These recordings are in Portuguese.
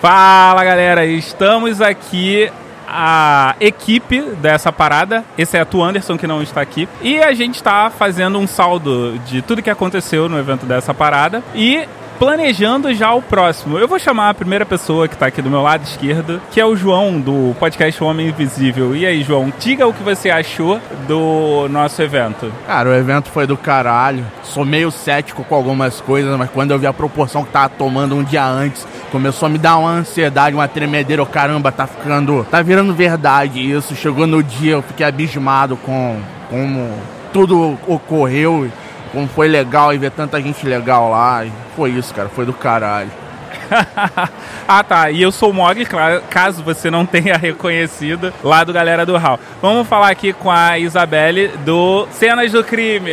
Fala galera, estamos aqui a equipe dessa parada, exceto o Anderson que não está aqui, e a gente está fazendo um saldo de tudo que aconteceu no evento dessa parada. E planejando já o próximo. Eu vou chamar a primeira pessoa que está aqui do meu lado esquerdo, que é o João do podcast Homem Invisível. E aí, João, diga o que você achou do nosso evento. Cara, o evento foi do caralho. Sou meio cético com algumas coisas, mas quando eu vi a proporção que tava tomando um dia antes, começou a me dar uma ansiedade, uma tremedeira. Oh, caramba, tá ficando. Tá virando verdade isso. Chegou no dia, eu fiquei abismado com como tudo ocorreu como foi legal e ver tanta gente legal lá. E foi isso, cara, foi do caralho. ah tá, e eu sou o Mog, caso você não tenha reconhecido, lá do Galera do Hall. Vamos falar aqui com a Isabelle do Cenas do Crime.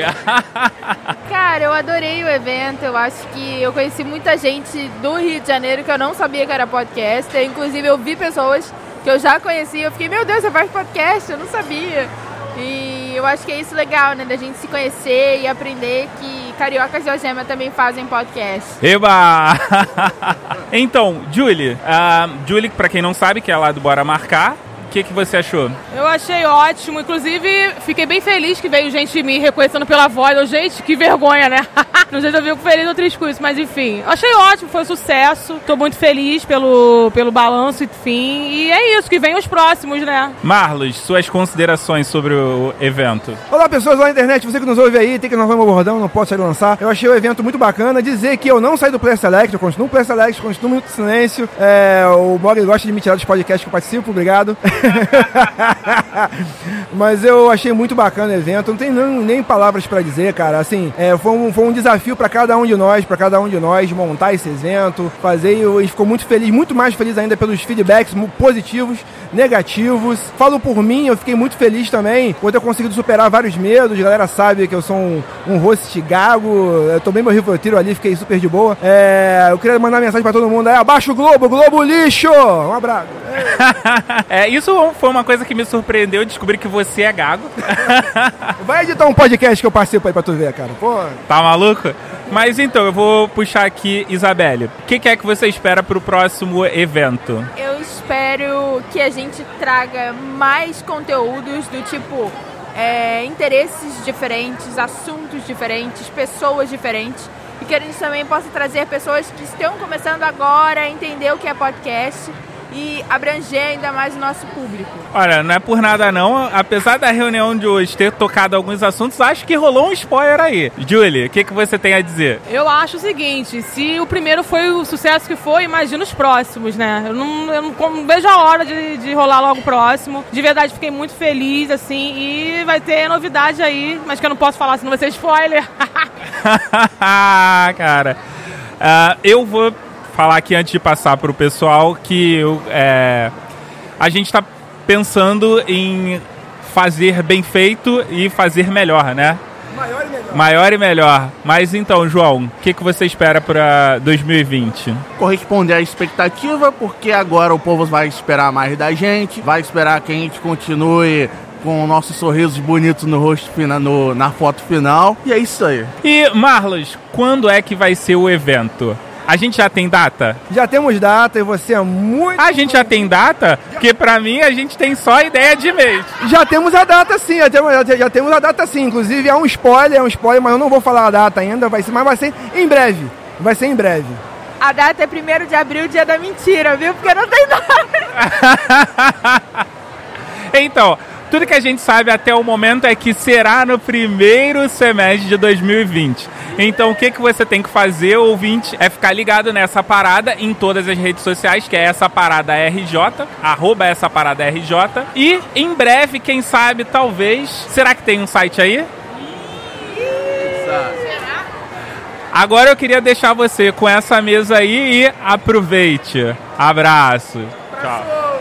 Cara, eu adorei o evento, eu acho que eu conheci muita gente do Rio de Janeiro que eu não sabia que era podcast, inclusive eu vi pessoas que eu já conhecia, eu fiquei, meu Deus, você faz podcast? Eu não sabia. E eu acho que é isso legal, né? Da gente se conhecer e aprender que cariocas de Algema também fazem podcast. Eba! então, Julie. Uh, Julie, pra quem não sabe, que é lá do Bora Marcar, que, que você achou? Eu achei ótimo. Inclusive, fiquei bem feliz que veio gente me reconhecendo pela voz. Eu, gente, que vergonha, né? Não sei se eu fico feliz ou triste com isso, mas enfim. Achei ótimo, foi um sucesso. Tô muito feliz pelo, pelo balanço, enfim. E é isso, que vem os próximos, né? Marlos, suas considerações sobre o evento. Olá, pessoas lá na internet, você que nos ouve aí, tem que inovar meu bordão, não posso sair lançar. Eu achei o evento muito bacana. Dizer que eu não saí do Play Select, eu continuo no Play Select, continuo muito silêncio. É, o Mog gosta de me tirar dos podcasts que eu participo, obrigado. Mas eu achei muito bacana o evento, não tem nem, nem palavras para dizer, cara. Assim, é, foi, um, foi um desafio para cada um de nós, para cada um de nós montar esse evento, fazer. E ficou muito feliz, muito mais feliz ainda pelos feedbacks positivos, negativos. Falo por mim, eu fiquei muito feliz também por ter conseguido superar vários medos. A galera sabe que eu sou um, um host gago, eu tomei meu tiro ali, fiquei super de boa. É, eu queria mandar mensagem para todo mundo aí, abaixa o Globo, Globo lixo! Um abraço. é, isso foi uma coisa que me surpreendeu, descobrir que você é gago. Vai editar um podcast que eu participo aí pra tu ver, cara. Pô. Tá maluco? Mas então, eu vou puxar aqui, Isabelle. O que, que é que você espera pro próximo evento? Eu espero que a gente traga mais conteúdos do tipo é, interesses diferentes, assuntos diferentes, pessoas diferentes. E que a gente também possa trazer pessoas que estão começando agora a entender o que é podcast e abranger ainda mais o nosso público. Olha, não é por nada não, apesar da reunião de hoje ter tocado alguns assuntos, acho que rolou um spoiler aí. Julie, o que, que você tem a dizer? Eu acho o seguinte, se o primeiro foi o sucesso que foi, imagina os próximos, né? Eu não, eu não vejo a hora de, de rolar logo o próximo. De verdade, fiquei muito feliz, assim, e vai ter novidade aí, mas que eu não posso falar, senão vai ser spoiler. Cara, uh, eu vou falar aqui antes de passar para o pessoal que eu, é, a gente está pensando em fazer bem feito e fazer melhor, né? Maior e melhor. Maior e melhor. Mas então, João, o que, que você espera para 2020? Corresponder à expectativa, porque agora o povo vai esperar mais da gente, vai esperar que a gente continue com nossos sorrisos bonitos no rosto no, na foto final. E é isso aí. E, Marlos, quando é que vai ser o evento? A gente já tem data? Já temos data e você é muito. A gente já tem data? Porque pra mim a gente tem só ideia de mês. Já temos a data sim, já temos, já, já temos a data sim. Inclusive é um spoiler, é um spoiler, mas eu não vou falar a data ainda, vai ser, mas vai ser em breve. Vai ser em breve. A data é 1 de abril, dia da mentira, viu? Porque não tem data. então, tudo que a gente sabe até o momento é que será no primeiro semestre de 2020. Então o que, que você tem que fazer, ouvinte, é ficar ligado nessa parada em todas as redes sociais, que é essa parada RJ, arroba essa parada RJ. E em breve, quem sabe, talvez. Será que tem um site aí? Agora eu queria deixar você com essa mesa aí e aproveite. Abraço. Tchau.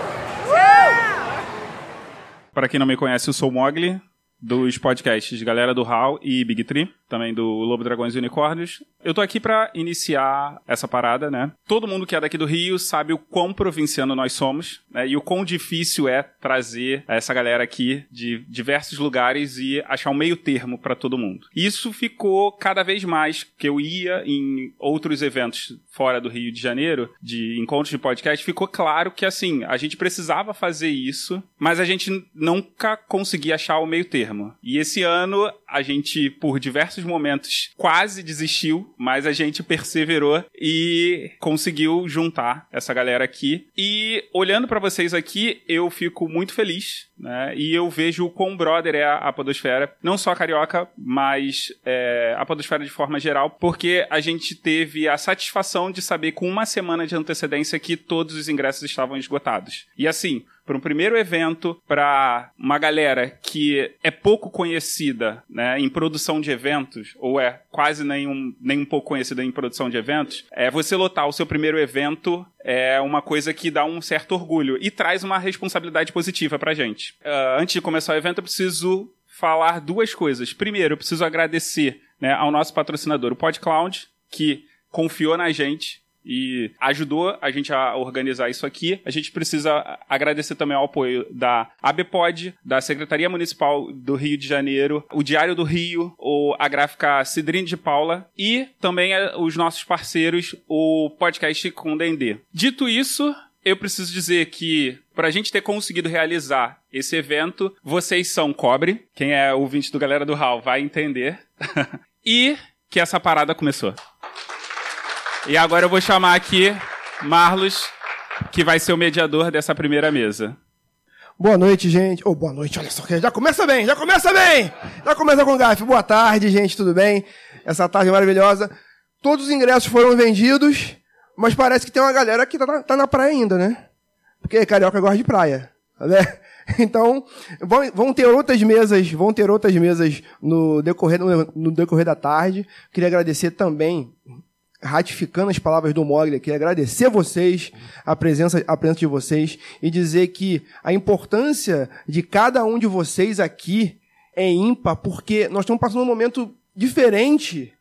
Para quem não me conhece, eu sou o Mogli, dos podcasts Galera do Hall e Big Tree. Também do Lobo Dragões e Unicórnios. Eu tô aqui para iniciar essa parada, né? Todo mundo que é daqui do Rio sabe o quão provinciano nós somos, né? E o quão difícil é trazer essa galera aqui de diversos lugares e achar um meio termo para todo mundo. Isso ficou cada vez mais que eu ia em outros eventos fora do Rio de Janeiro, de encontros de podcast, ficou claro que assim, a gente precisava fazer isso, mas a gente nunca conseguia achar o meio termo. E esse ano a gente, por diversos momentos, quase desistiu, mas a gente perseverou e conseguiu juntar essa galera aqui. E olhando para vocês aqui, eu fico muito feliz, né? E eu vejo o quão brother é a Podosfera, não só a carioca, mas é, a Podosfera de forma geral, porque a gente teve a satisfação de saber com uma semana de antecedência que todos os ingressos estavam esgotados. E assim, para um primeiro evento, para uma galera que é pouco conhecida né, em produção de eventos, ou é quase nenhum, nem um pouco conhecida em produção de eventos, é você lotar o seu primeiro evento é uma coisa que dá um certo orgulho e traz uma responsabilidade positiva pra gente. Uh, antes de começar o evento, eu preciso falar duas coisas. Primeiro, eu preciso agradecer né, ao nosso patrocinador, o PodCloud, que confiou na gente e ajudou a gente a organizar isso aqui. A gente precisa agradecer também ao apoio da ABPOD, da Secretaria Municipal do Rio de Janeiro, o Diário do Rio, ou a gráfica Cidrine de Paula e também eh, os nossos parceiros, o podcast Condendê. Dito isso, eu preciso dizer que para a gente ter conseguido realizar esse evento, vocês são cobre. Quem é ouvinte do Galera do Hall vai entender. e que essa parada começou. E agora eu vou chamar aqui Marlos, que vai ser o mediador dessa primeira mesa. Boa noite, gente. Oh, boa noite, olha só, já começa bem, já começa bem! Já começa com gafe. Boa tarde, gente, tudo bem? Essa tarde maravilhosa. Todos os ingressos foram vendidos, mas parece que tem uma galera que tá na, tá na praia ainda, né? Porque carioca gosta de praia, né? Então, vão, ter outras mesas, vão ter outras mesas no decorrer, no decorrer da tarde. Queria agradecer também ratificando as palavras do Mogli aqui, agradecer a vocês, a presença, a presença de vocês e dizer que a importância de cada um de vocês aqui é ímpar, porque nós estamos passando um momento diferente.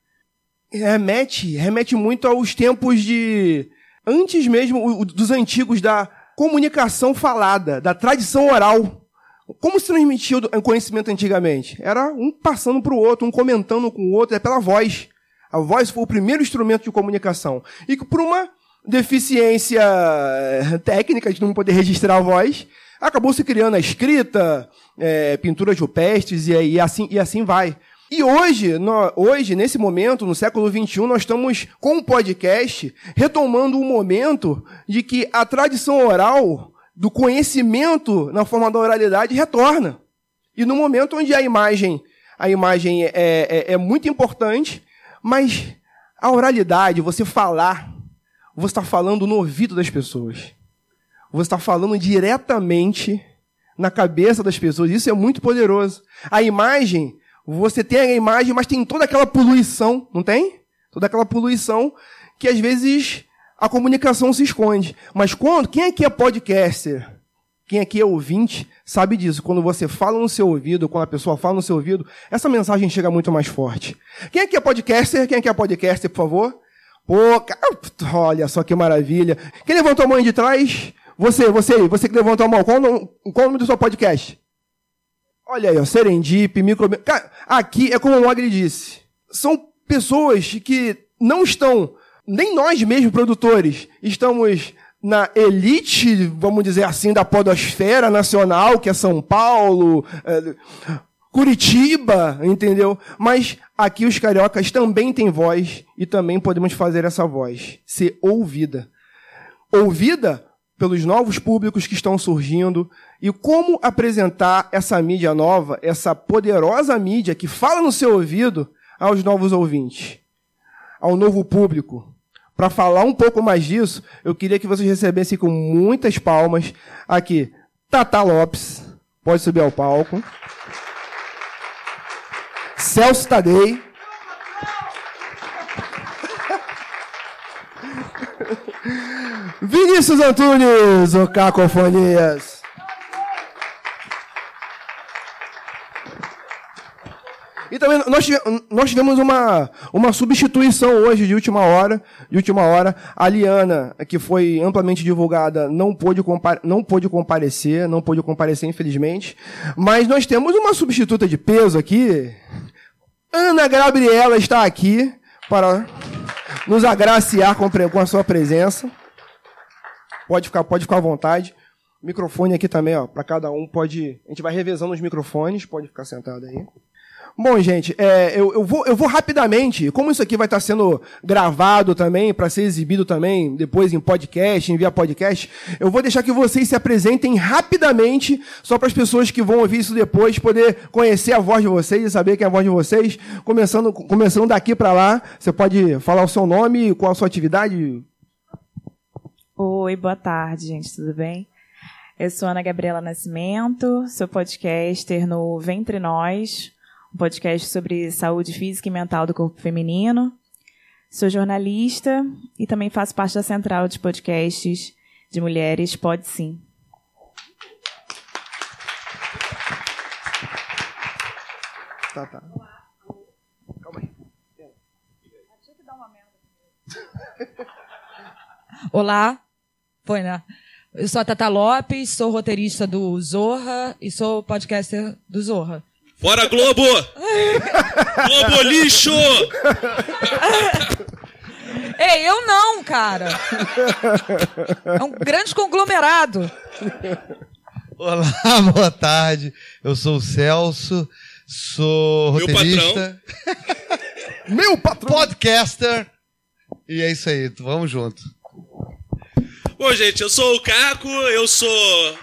Remete, remete muito aos tempos de antes mesmo dos antigos da comunicação falada, da tradição oral. Como se transmitia o conhecimento antigamente? Era um passando para o outro, um comentando com o outro, é pela voz. A voz foi o primeiro instrumento de comunicação. E que por uma deficiência eh, técnica de não poder registrar a voz, acabou se criando a escrita, é, pinturas rupestres e, e, assim, e assim vai. E hoje, hoje, nesse momento, no século XXI, nós estamos com o podcast retomando um momento de que a tradição oral do conhecimento na forma da oralidade retorna. E no momento onde a imagem, a imagem é, é, é muito importante, mas a oralidade, você falar, você está falando no ouvido das pessoas. Você está falando diretamente na cabeça das pessoas. Isso é muito poderoso. A imagem, você tem a imagem, mas tem toda aquela poluição, não tem? Toda aquela poluição que às vezes a comunicação se esconde. Mas quando, quem aqui é podcaster? Quem aqui é ouvinte sabe disso. Quando você fala no seu ouvido, quando a pessoa fala no seu ouvido, essa mensagem chega muito mais forte. Quem aqui é podcaster? Quem aqui é podcaster, por favor? Pô, olha só que maravilha. Quem levantou a mão de trás? Você, você, você que levantou a mão. Qual o nome, qual o nome do seu podcast? Olha aí, ó, Serendip, Micro... Aqui é como o Mogli disse. São pessoas que não estão, nem nós mesmos, produtores, estamos na elite, vamos dizer assim, da podosfera nacional, que é São Paulo, é, Curitiba, entendeu? Mas aqui os cariocas também têm voz e também podemos fazer essa voz ser ouvida. Ouvida pelos novos públicos que estão surgindo e como apresentar essa mídia nova, essa poderosa mídia que fala no seu ouvido aos novos ouvintes, ao novo público. Para falar um pouco mais disso, eu queria que vocês recebessem com muitas palmas aqui Tata Lopes, pode subir ao palco. Celso Tadei. Vinícius Antunes, o Cacofonias. E também nós, tive- nós tivemos uma, uma substituição hoje de última hora. De última hora, a Liana, que foi amplamente divulgada, não pôde, compa não pôde comparecer, não pôde comparecer, infelizmente. Mas nós temos uma substituta de peso aqui. Ana Gabriela está aqui para nos agraciar com, com a sua presença. Pode ficar, pode ficar à vontade. Microfone aqui também, ó, para cada um pode. A gente vai revezando os microfones, pode ficar sentado aí. Bom, gente, é, eu, eu, vou, eu vou rapidamente, como isso aqui vai estar sendo gravado também, para ser exibido também depois em podcast, via podcast, eu vou deixar que vocês se apresentem rapidamente, só para as pessoas que vão ouvir isso depois poder conhecer a voz de vocês e saber quem é a voz de vocês. Começando, começando daqui para lá, você pode falar o seu nome, qual a sua atividade, Oi, boa tarde, gente, tudo bem? Eu sou Ana Gabriela Nascimento, sou podcaster no Ventre Nós, um podcast sobre saúde física e mental do corpo feminino. Sou jornalista e também faço parte da central de podcasts de mulheres Pode Sim. Tá, tá. Olá, foi, né? Eu sou a Tata Lopes, sou roteirista do Zorra e sou podcaster do Zorra. Fora Globo! Globo lixo! Ei, eu não, cara! É um grande conglomerado. Olá, boa tarde. Eu sou o Celso, sou Meu roteirista, Meu patrão! podcaster. E é isso aí, vamos junto. Bom, gente, eu sou o Caco, eu sou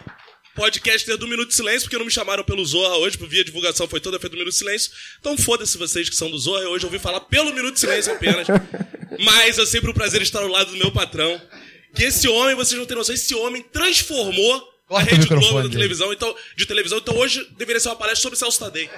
podcaster do Minuto de Silêncio, porque não me chamaram pelo Zorra hoje, por via divulgação foi toda feita do Minuto de Silêncio. Então foda-se vocês que são do Zorra, hoje eu ouvi falar pelo Minuto de Silêncio apenas. Mas é sempre um prazer estar ao lado do meu patrão. Que esse homem, vocês não têm noção, esse homem transformou a Corta o Rede Globo da televisão, então, de televisão. Então hoje deveria ser uma palestra sobre Celso Tadei.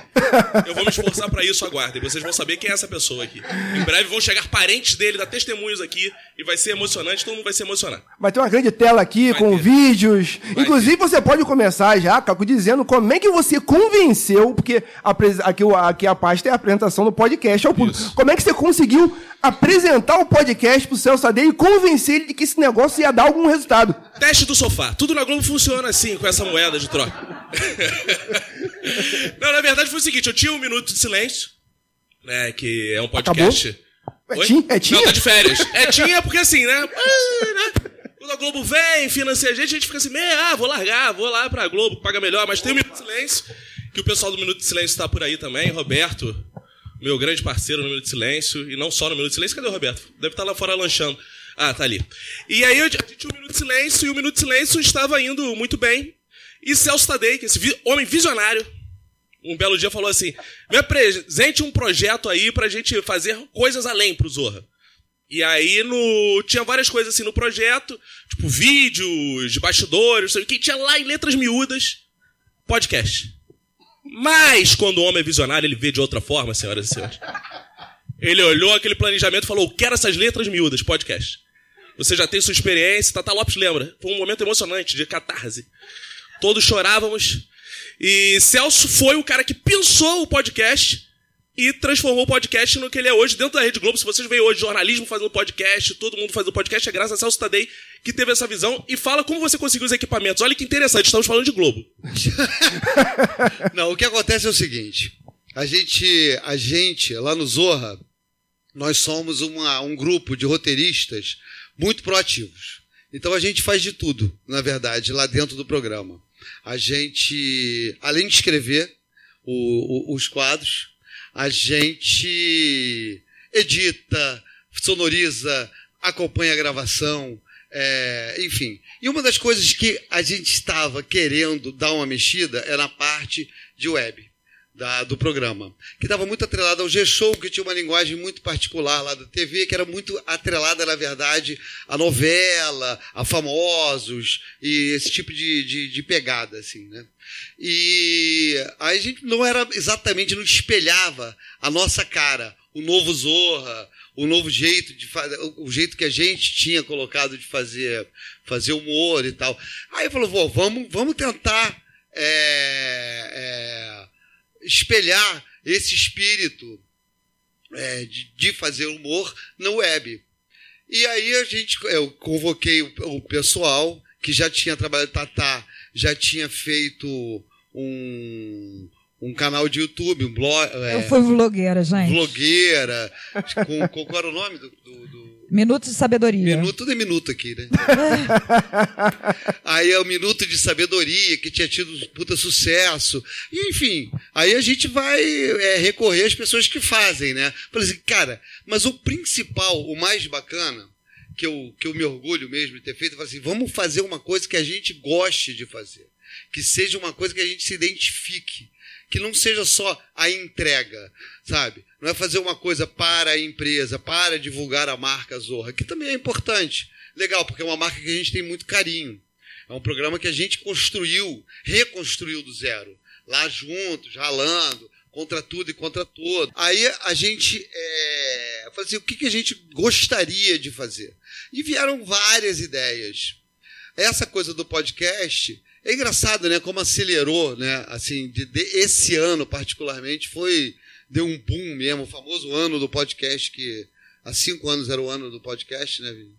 Eu vou me esforçar pra isso, aguardem. Vocês vão saber quem é essa pessoa aqui. Em breve vão chegar parentes dele, dar testemunhos aqui, e vai ser emocionante, todo mundo vai se emocionar. Vai ter uma grande tela aqui Vai com ter. vídeos. Vai Inclusive, você pode começar já, Caco, dizendo como é que você convenceu, porque a aqui, aqui a pasta é a apresentação do podcast ao público. Isso. Como é que você conseguiu apresentar o podcast pro Celso Tadei e convencer ele de que esse negócio ia dar algum resultado? Teste do sofá. Tudo na Globo funciona assim, com essa moeda de troca. Não, na verdade foi o seguinte, eu tinha um minuto de silêncio, né, que é um podcast... É Oi? tinha? É tinha? Não, tá de férias. É tinha porque assim, né? ah, né? Quando a Globo vem, financia a gente, a gente fica assim, "Meh, ah, vou largar, vou lá pra Globo, paga melhor, mas tem um Minuto de Silêncio, que o pessoal do Minuto de Silêncio tá por aí também, Roberto, meu grande parceiro no Minuto de Silêncio, e não só no Minuto de Silêncio, cadê o Roberto? Deve estar lá fora lanchando. Ah, tá ali. E aí a gente tinha um Minuto de Silêncio, e o Minuto de Silêncio estava indo muito bem, e Celso Tadei, que esse homem visionário, um belo dia falou assim: me apresente um projeto aí pra gente fazer coisas além pro Zorra. E aí no, tinha várias coisas assim no projeto, tipo vídeos, de bastidores, o que tinha lá em letras miúdas, podcast. Mas quando o homem é visionário, ele vê de outra forma, senhoras e senhores. Ele olhou aquele planejamento e falou: quero essas letras miúdas, podcast. Você já tem sua experiência, Tata Lopes lembra. Foi um momento emocionante, de catarse. Todos chorávamos. E Celso foi o cara que pensou o podcast e transformou o podcast no que ele é hoje dentro da Rede Globo. Se vocês veem hoje jornalismo fazendo podcast, todo mundo fazendo podcast, é graças a Celso Tadei que teve essa visão e fala como você conseguiu os equipamentos. Olha que interessante, estamos falando de Globo. Não, o que acontece é o seguinte: a gente, a gente lá no Zorra, nós somos uma- um grupo de roteiristas muito proativos. Então a gente faz de tudo, na verdade, lá dentro do programa. A gente, além de escrever o- o- os quadros, a gente edita, sonoriza, acompanha a gravação, é, enfim. E uma das coisas que a gente estava querendo dar uma mexida é na parte de web da- do programa, que estava muito atrelada ao G-Show, que tinha uma linguagem muito particular lá da TV, que era muito atrelada, na verdade, à novela, a famosos e esse tipo de, de, de pegada, assim, né? E aí a gente não era exatamente, não espelhava a nossa cara, o novo Zorra, o novo jeito de fazer, o jeito que a gente tinha colocado de fazer, fazer humor e tal. Aí falou, "Vô, vamos, vamos tentar é, é, espelhar esse espírito é, de, de fazer humor na web. E aí a gente, eu convoquei o, o pessoal que já tinha trabalhado, Tatá, já tinha feito um, um canal de YouTube, um blog. É, Eu fui vlogueira, gente. Vlogueira. Com, com, qual era o nome do, do, do... Minuto de sabedoria. Minuto, tudo é minuto aqui, né? aí é o minuto de sabedoria, que tinha tido puta sucesso. E, enfim, aí a gente vai é, recorrer às pessoas que fazem, né? Por exemplo, cara, mas o principal, o mais bacana, que eu, que eu me orgulho mesmo de ter feito, eu assim, vamos fazer uma coisa que a gente goste de fazer. Que seja uma coisa que a gente se identifique. Que não seja só a entrega, sabe? Não é fazer uma coisa para a empresa, para divulgar a marca Zorra, que também é importante. Legal, porque é uma marca que a gente tem muito carinho. É um programa que a gente construiu, reconstruiu do zero. Lá juntos, ralando, contra tudo e contra todo. Aí a gente é, falou assim, o que, que a gente gostaria de fazer? E vieram várias ideias. Essa coisa do podcast é engraçado, né? Como acelerou, né? Assim, de, de, esse ano particularmente foi deu um boom mesmo, o famoso ano do podcast que há cinco anos era o ano do podcast, né? Vini?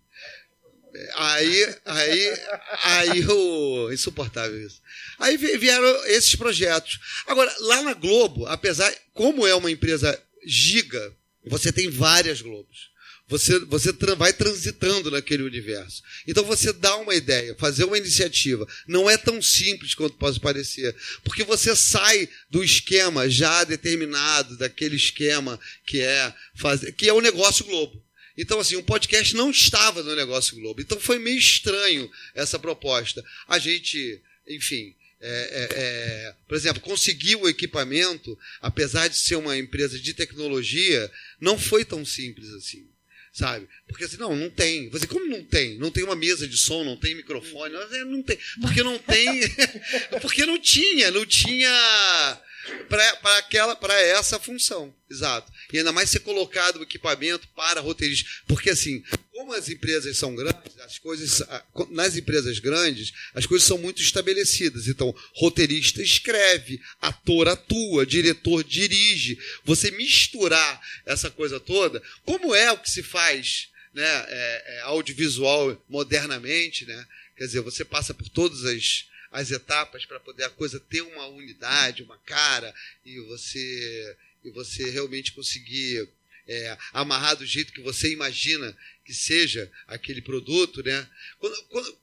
Aí, aí, aí o insuportável isso. Aí vieram esses projetos. Agora, lá na Globo, apesar, como é uma empresa giga, você tem várias Globos. Você, você vai transitando naquele universo. Então você dá uma ideia, fazer uma iniciativa. Não é tão simples quanto pode parecer. Porque você sai do esquema já determinado, daquele esquema que é, fazer, que é o negócio Globo. Então, assim, o podcast não estava no negócio Globo. Então foi meio estranho essa proposta. A gente, enfim, é, é, é, por exemplo, conseguir o equipamento, apesar de ser uma empresa de tecnologia, não foi tão simples assim. Sabe? Porque assim, não, não tem. Você, como não tem? Não tem uma mesa de som, não tem microfone, não tem. Porque não tem. porque não tinha, não tinha para aquela para essa função, exato. E ainda mais ser colocado o equipamento para roteiristas, porque assim, como as empresas são grandes, as coisas nas empresas grandes, as coisas são muito estabelecidas. Então, roteirista escreve, ator atua, diretor dirige. Você misturar essa coisa toda, como é o que se faz, né, é, é, audiovisual modernamente, né? Quer dizer, você passa por todas as as etapas para poder a coisa ter uma unidade, uma cara e você e você realmente conseguir é, amarrar do jeito que você imagina que seja aquele produto, né? Quando, quando,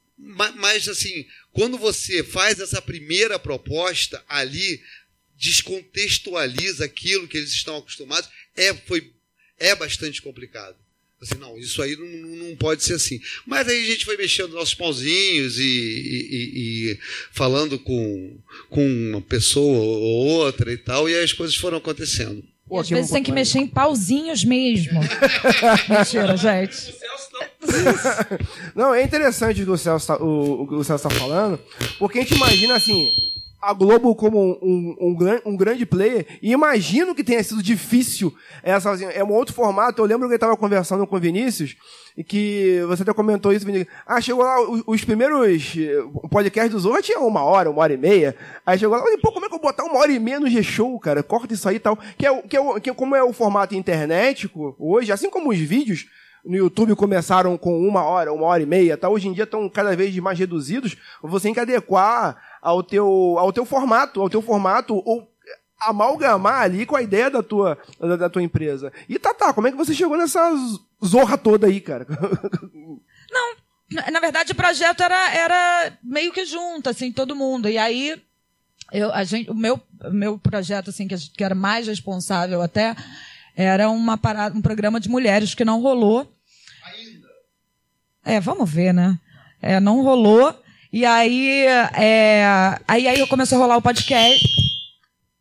mas assim, quando você faz essa primeira proposta ali, descontextualiza aquilo que eles estão acostumados, é, foi, é bastante complicado. Assim, não, isso aí não, não pode ser assim. Mas aí a gente foi mexendo nossos pauzinhos e, e, e, falando com, com uma pessoa ou outra e tal, e aí as coisas foram acontecendo. Pô, às vezes tem que mexer em pauzinhos mesmo. Mentira, gente. Não, é interessante o que o Celso está o, o Celso tá falando, porque a gente imagina assim, a Globo como um, um, um, grande player, e imagino que tenha sido difícil essa, é um outro formato. Eu lembro que eu estava conversando com o Vinícius, e que você até comentou isso, Vinícius. Ah, chegou lá, os, os primeiros podcasts do Zorra tinha uma hora, uma hora e meia. Aí chegou lá, pô, como é que eu vou botar uma hora e meia no G-Show, cara? Corta isso aí e tal. Que é, que é, que é como é o formato internet hoje, assim como os vídeos, no YouTube começaram com uma hora, uma hora e meia, tá? hoje em dia estão cada vez mais reduzidos, você tem que adequar ao teu, ao teu formato, ao teu formato, ou amalgamar ali com a ideia da tua, da, da tua empresa. E tá, tá, como é que você chegou nessa zorra toda aí, cara? Não, na verdade o projeto era, era meio que junto, assim, todo mundo. E aí, eu, a gente, o meu, meu projeto, assim, que, que era mais responsável até, era uma parada, um programa de mulheres que não rolou. Ainda? É, vamos ver, né? É, não rolou. E aí, é, aí, aí começou a rolar o podcast.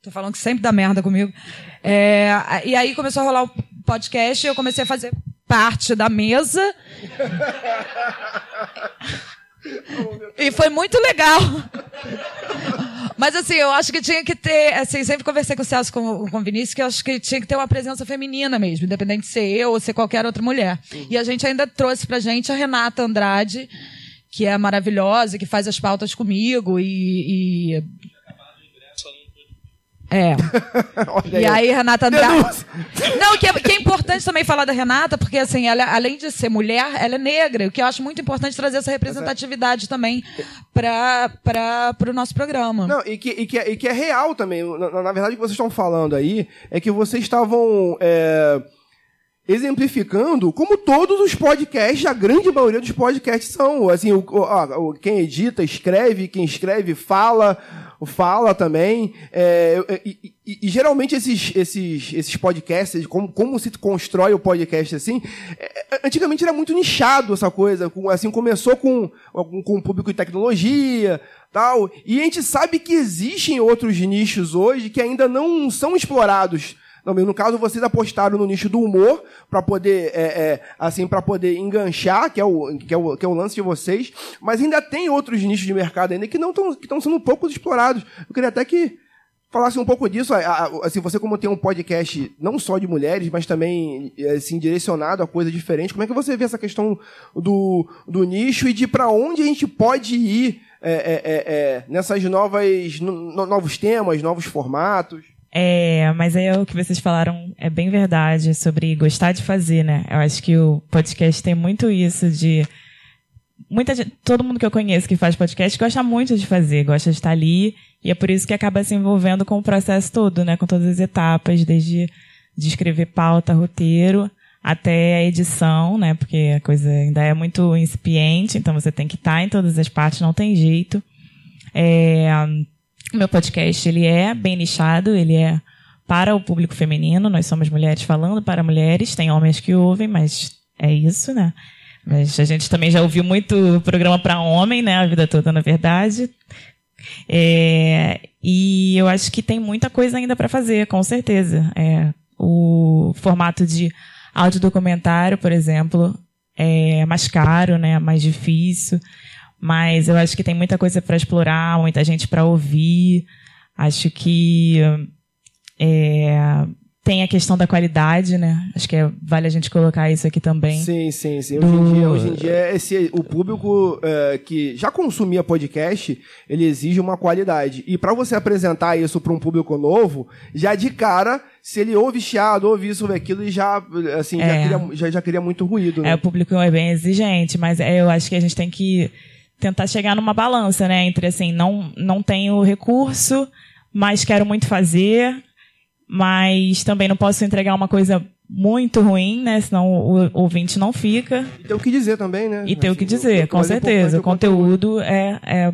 Tô falando que sempre dá merda comigo. É, e aí começou a rolar o podcast e eu comecei a fazer parte da mesa. e foi muito legal. Mas assim, eu acho que tinha que ter, assim, sempre conversei com o Celso com, com o Vinícius, que eu acho que tinha que ter uma presença feminina mesmo, independente de ser eu ou ser qualquer outra mulher. Uhum. E a gente ainda trouxe pra gente a Renata Andrade, que é maravilhosa, que faz as pautas comigo e. e... É. E aí, Renata Andrade. Não, que é, que é importante também falar da Renata, porque assim, ela, além de ser mulher, ela é negra, o que eu acho muito importante trazer essa representatividade também para o nosso programa. Não, e que, e, que, é- e que é real também. Na, na- na verdade, o que vocês estão falando aí é que vocês estavam é, exemplificando como todos os podcasts, a grande maioria dos podcasts são. Assim, o, o- quem edita, escreve, quem escreve, fala, fala também. É, e, e- e geralmente esses, esses, esses podcasts, como, como se constrói o podcast assim, é, é, antigamente era muito nichado essa coisa. com- Assim, começou com, com, com o público de tecnologia, tal. E a gente sabe que existem outros nichos hoje que ainda não são explorados. Não, no caso, vocês apostaram no nicho do humor para poder, é, é, assim, para poder enganchar, que é, o, que, é o, que é o lance de vocês. Mas ainda tem outros nichos de mercado ainda que não estão sendo pouco explorados. Eu queria até que falasse um pouco disso. Assim, você como tem um podcast não só de mulheres, mas também assim direcionado a coisa diferente. Como é que você vê essa questão do, do nicho e de para onde a gente pode ir é, é, é, é, nessas novas no- no- novos temas, novos formatos? É, mas aí o que vocês falaram é bem verdade sobre gostar de fazer, né? Eu acho que o podcast tem muito isso de muita gente, todo mundo que eu conheço que faz podcast gosta muito de fazer, gosta de estar ali e é por isso que acaba se envolvendo com o processo todo, né? Com todas as etapas, desde de escrever pauta, roteiro, até a edição, né? Porque a coisa ainda é muito incipiente, então você tem que estar em todas as partes, não tem jeito. É, o meu podcast ele é bem nichado, ele é para o público feminino. Nós somos mulheres falando para mulheres. Tem homens que ouvem, mas é isso, né? Mas a gente também já ouviu muito programa para homem, né? A vida toda, na verdade. É, e eu acho que tem muita coisa ainda para fazer, com certeza. É, o formato de audiodocumentário, por exemplo, é mais caro, né? Mais difícil. Mas eu acho que tem muita coisa para explorar, muita gente para ouvir. Acho que é, tem a questão da qualidade, né? Acho que é- vale a gente colocar isso aqui também. Sim, sim, sim. Hoje em dia, hoje em dia esse, o público é, que já consumia podcast, ele exige uma qualidade. E para você apresentar isso para um público novo, já de cara, se ele ouve chiado, ouve isso, ouve aquilo, ele já, assim, já, É. cria, já, já cria muito ruído, né? É, o público é bem exigente, mas é, eu acho que a gente tem que tentar chegar numa balança, né? Entre assim, não, não tenho recurso, mas quero muito fazer, mas também não posso entregar uma coisa muito ruim, né? Senão o ouvinte não fica. E tem o que dizer também, né? E tem o que Assim, dizer, com certeza. O é conteúdo é, é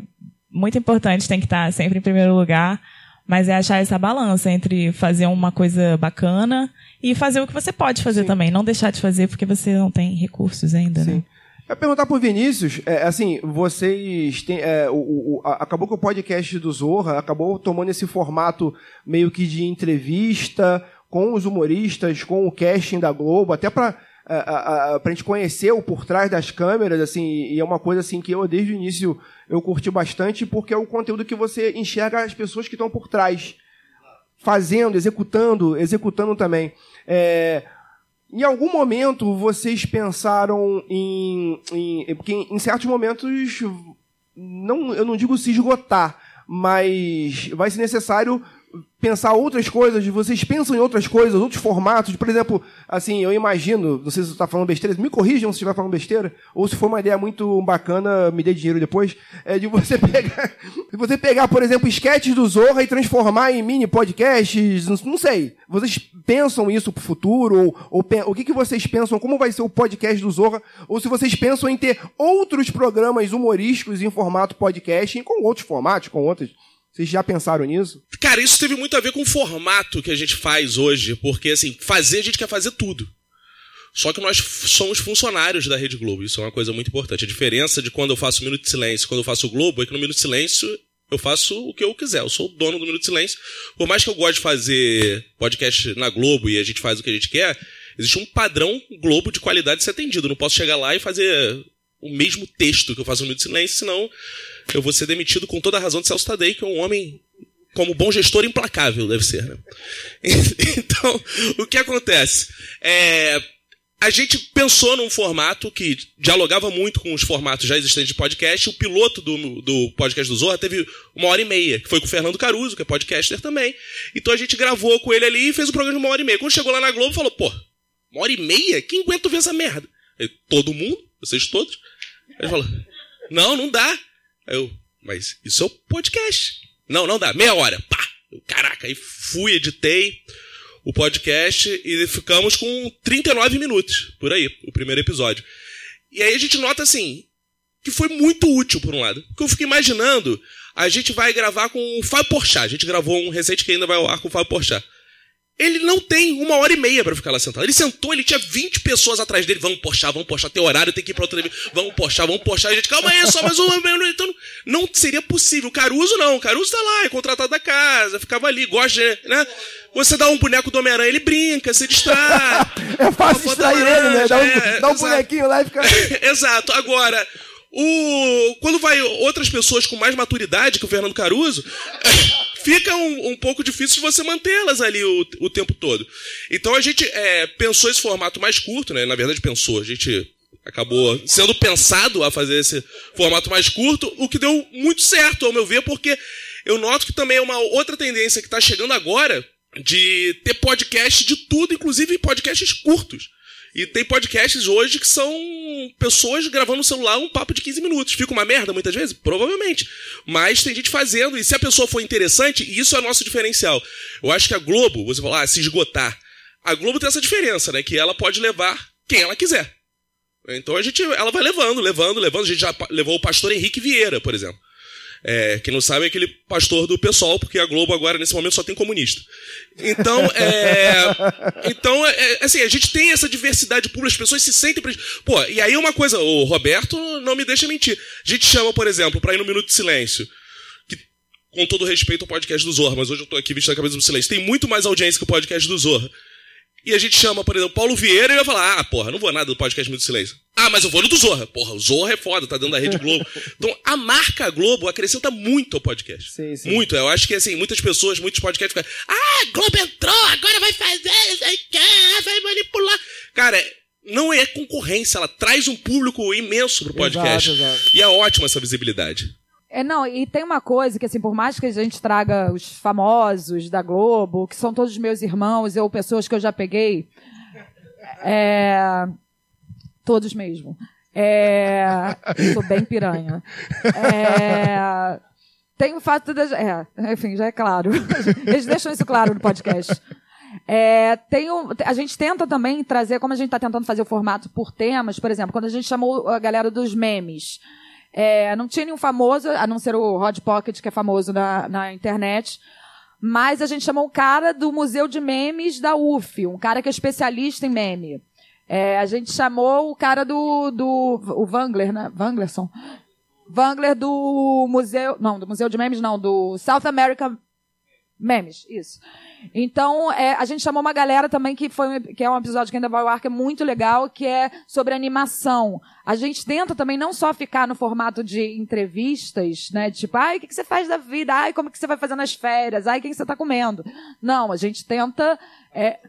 muito importante, tem que estar sempre em primeiro lugar. Mas é achar essa balança entre fazer uma coisa bacana e fazer o que você pode fazer também. Não deixar de fazer porque você não tem recursos ainda, né? Eu ia perguntar pro Vinícius, é, assim, vocês têm. é, o, o- a- acabou que o podcast do Zorra acabou tomando esse formato meio que de entrevista com os humoristas, com o casting da Globo, até pra, a, a, gente conhecer o por trás das câmeras, assim, e é uma coisa assim que eu desde o início eu curti bastante, porque é o conteúdo que você enxerga as pessoas que estão por trás. Fazendo, executando, executando também. É, em algum momento vocês pensaram em, em porque em, certos momentos não eu não digo se esgotar, mas vai ser necessário pensar outras coisas, vocês pensam em outras coisas, outros formatos, por exemplo, assim, eu imagino, não sei se você está falando besteira, me corrijam se estiver falando besteira, ou se for uma ideia muito bacana, me dê dinheiro depois, é de você pegar, de você pegar, por exemplo, sketches do Zorra e transformar em mini podcasts, não, sei. Vocês pensam isso pro futuro, ou, ou o que, que vocês pensam, como vai ser o podcast do Zorra, ou se vocês pensam em ter outros programas humorísticos em formato podcast, com outros formatos, com outras. Vocês já pensaram nisso? Cara, isso teve muito a ver com o formato que a gente faz hoje, porque assim, fazer a gente quer fazer tudo. Só que nós somos funcionários da Rede Globo, isso é uma coisa muito importante. A diferença de quando eu faço Minuto de Silêncio e quando eu faço o Globo é que no Minuto de Silêncio eu faço o que eu quiser, eu sou o dono do Minuto de Silêncio. Por mais que eu goste de fazer podcast na Globo e a gente faz o que a gente quer, existe um padrão Globo de qualidade de ser atendido. Eu não posso chegar lá e fazer o mesmo texto que eu faço no Minuto de Silêncio, senão eu vou ser demitido com toda a razão de Celso Tadei, que é um homem como bom gestor implacável, deve ser. Né? Então, o que acontece? É, a gente pensou num formato que dialogava muito com os formatos já existentes de podcast. O piloto do, do podcast do Zorra teve uma hora e meia, que foi com o Fernando Caruso, que é podcaster também. Então a gente gravou com ele ali e fez o programa de uma hora e meia. Quando chegou lá na Globo, falou, pô, uma hora e meia? Quem aguenta ver essa merda? Todo mundo? Vocês todos? Ele falou, não, não dá. Aí eu, mas isso é o podcast. Não, não dá. Meia hora. Pá! Eu, caraca, aí fui, editei o podcast e ficamos com 39 minutos, por aí, o primeiro episódio. E aí a gente nota assim, que foi muito útil, por um lado. Porque eu fico imaginando, a gente vai gravar com o Fábio Porchat. A gente gravou um recente que ainda vai ao ar com o Fábio Porchat. Ele não tem uma hora e meia pra ficar lá sentado. Ele sentou, ele tinha 20 pessoas atrás dele. Vamos pochar, vamos pochar, tem horário, tem que ir pra outra. Vamos pochar, vamos pochar. A gente, calma aí, só mais uma. Então, não seria possível. O Caruso não. O Caruso tá lá, é contratado da casa, ficava ali, gosta, de, né? Você dá um boneco do Homem-Aranha, ele brinca, se distrai. É fácil distrair ele, né? Dá um, laranja, dá um é, bonequinho lá e fica. Exato. Agora, o quando vai outras pessoas com mais maturidade que o Fernando Caruso, fica um, um pouco difícil de você mantê-las ali o, o tempo todo. Então a gente é, pensou esse formato mais curto, né? Na verdade pensou, a gente acabou sendo pensado a fazer esse formato mais curto, o que deu muito certo, ao meu ver, porque eu noto que também é uma outra tendência que está chegando agora de ter podcast de tudo, inclusive podcasts curtos. E tem podcasts hoje que são pessoas gravando no celular um papo de 15 minutos. Fica uma merda muitas vezes? Provavelmente. Mas tem gente fazendo, e se a pessoa for interessante, isso é nosso diferencial. Eu acho que a Globo, você falar, ah, se esgotar. A Globo tem essa diferença, né? Que ela pode levar quem ela quiser. Então a gente, ela vai levando, levando, levando. A gente já levou o pastor Henrique Vieira, por exemplo. É, quem não sabe é aquele pastor do pessoal, porque a Globo agora, nesse momento, só tem comunista. Então, é, então é, assim, a gente tem essa diversidade pública, as pessoas se sentem... Pô, e aí uma coisa, o Roberto não me deixa mentir. A gente chama, por exemplo, para ir no Minuto de Silêncio, que, com todo respeito ao podcast do Zorra, mas hoje eu tô aqui vestindo a cabeça do silêncio, tem muito mais audiência que o podcast do Zorra. E a gente chama, por exemplo, Paulo Vieira e vai falar: ah, porra, não vou nada do podcast Minuto Silêncio. Ah, mas eu vou no do Zorra. Porra, o Zorra é foda, tá dentro da Rede Globo. Então, a marca Globo acrescenta muito ao podcast. Sim, sim. Muito. Eu acho que, assim, muitas pessoas, muitos podcasts ficam: ah, Globo entrou, agora vai fazer, vai manipular. Cara, não é concorrência, ela traz um público imenso pro podcast. Exato, exato. E é ótima essa visibilidade. É, não, e tem uma coisa que, assim, por mais que a gente traga os famosos da Globo, que são todos meus irmãos, ou pessoas que eu já peguei, é... Todos mesmo. É... Sou bem piranha. É... Tem o fato de... É, enfim, já é claro. Eles deixam isso claro no podcast. É, tem um- a gente tenta também trazer, como a gente está tentando fazer o formato por temas, por exemplo, quando a gente chamou a galera dos memes, é, não tinha nenhum famoso, a não ser o Rod Pocket, que é famoso na, na internet, mas a gente chamou o cara do Museu de Memes da UF, um cara que é especialista em meme. É, a gente chamou o cara do, do o Wangler, né? Wanglerson. Wangler do Museu, não, do Museu de Memes não, do South America Memes, isso. Então, é, a gente chamou uma galera também que foi que é um episódio que ainda vai ao ar, que é muito legal, que é sobre animação. A gente tenta também não só ficar no formato de entrevistas, né? Tipo, ai, o que, que você faz da vida? Ai, como que você vai fazer nas férias? Ai, o que, que você tá comendo? Não, a gente tenta. é,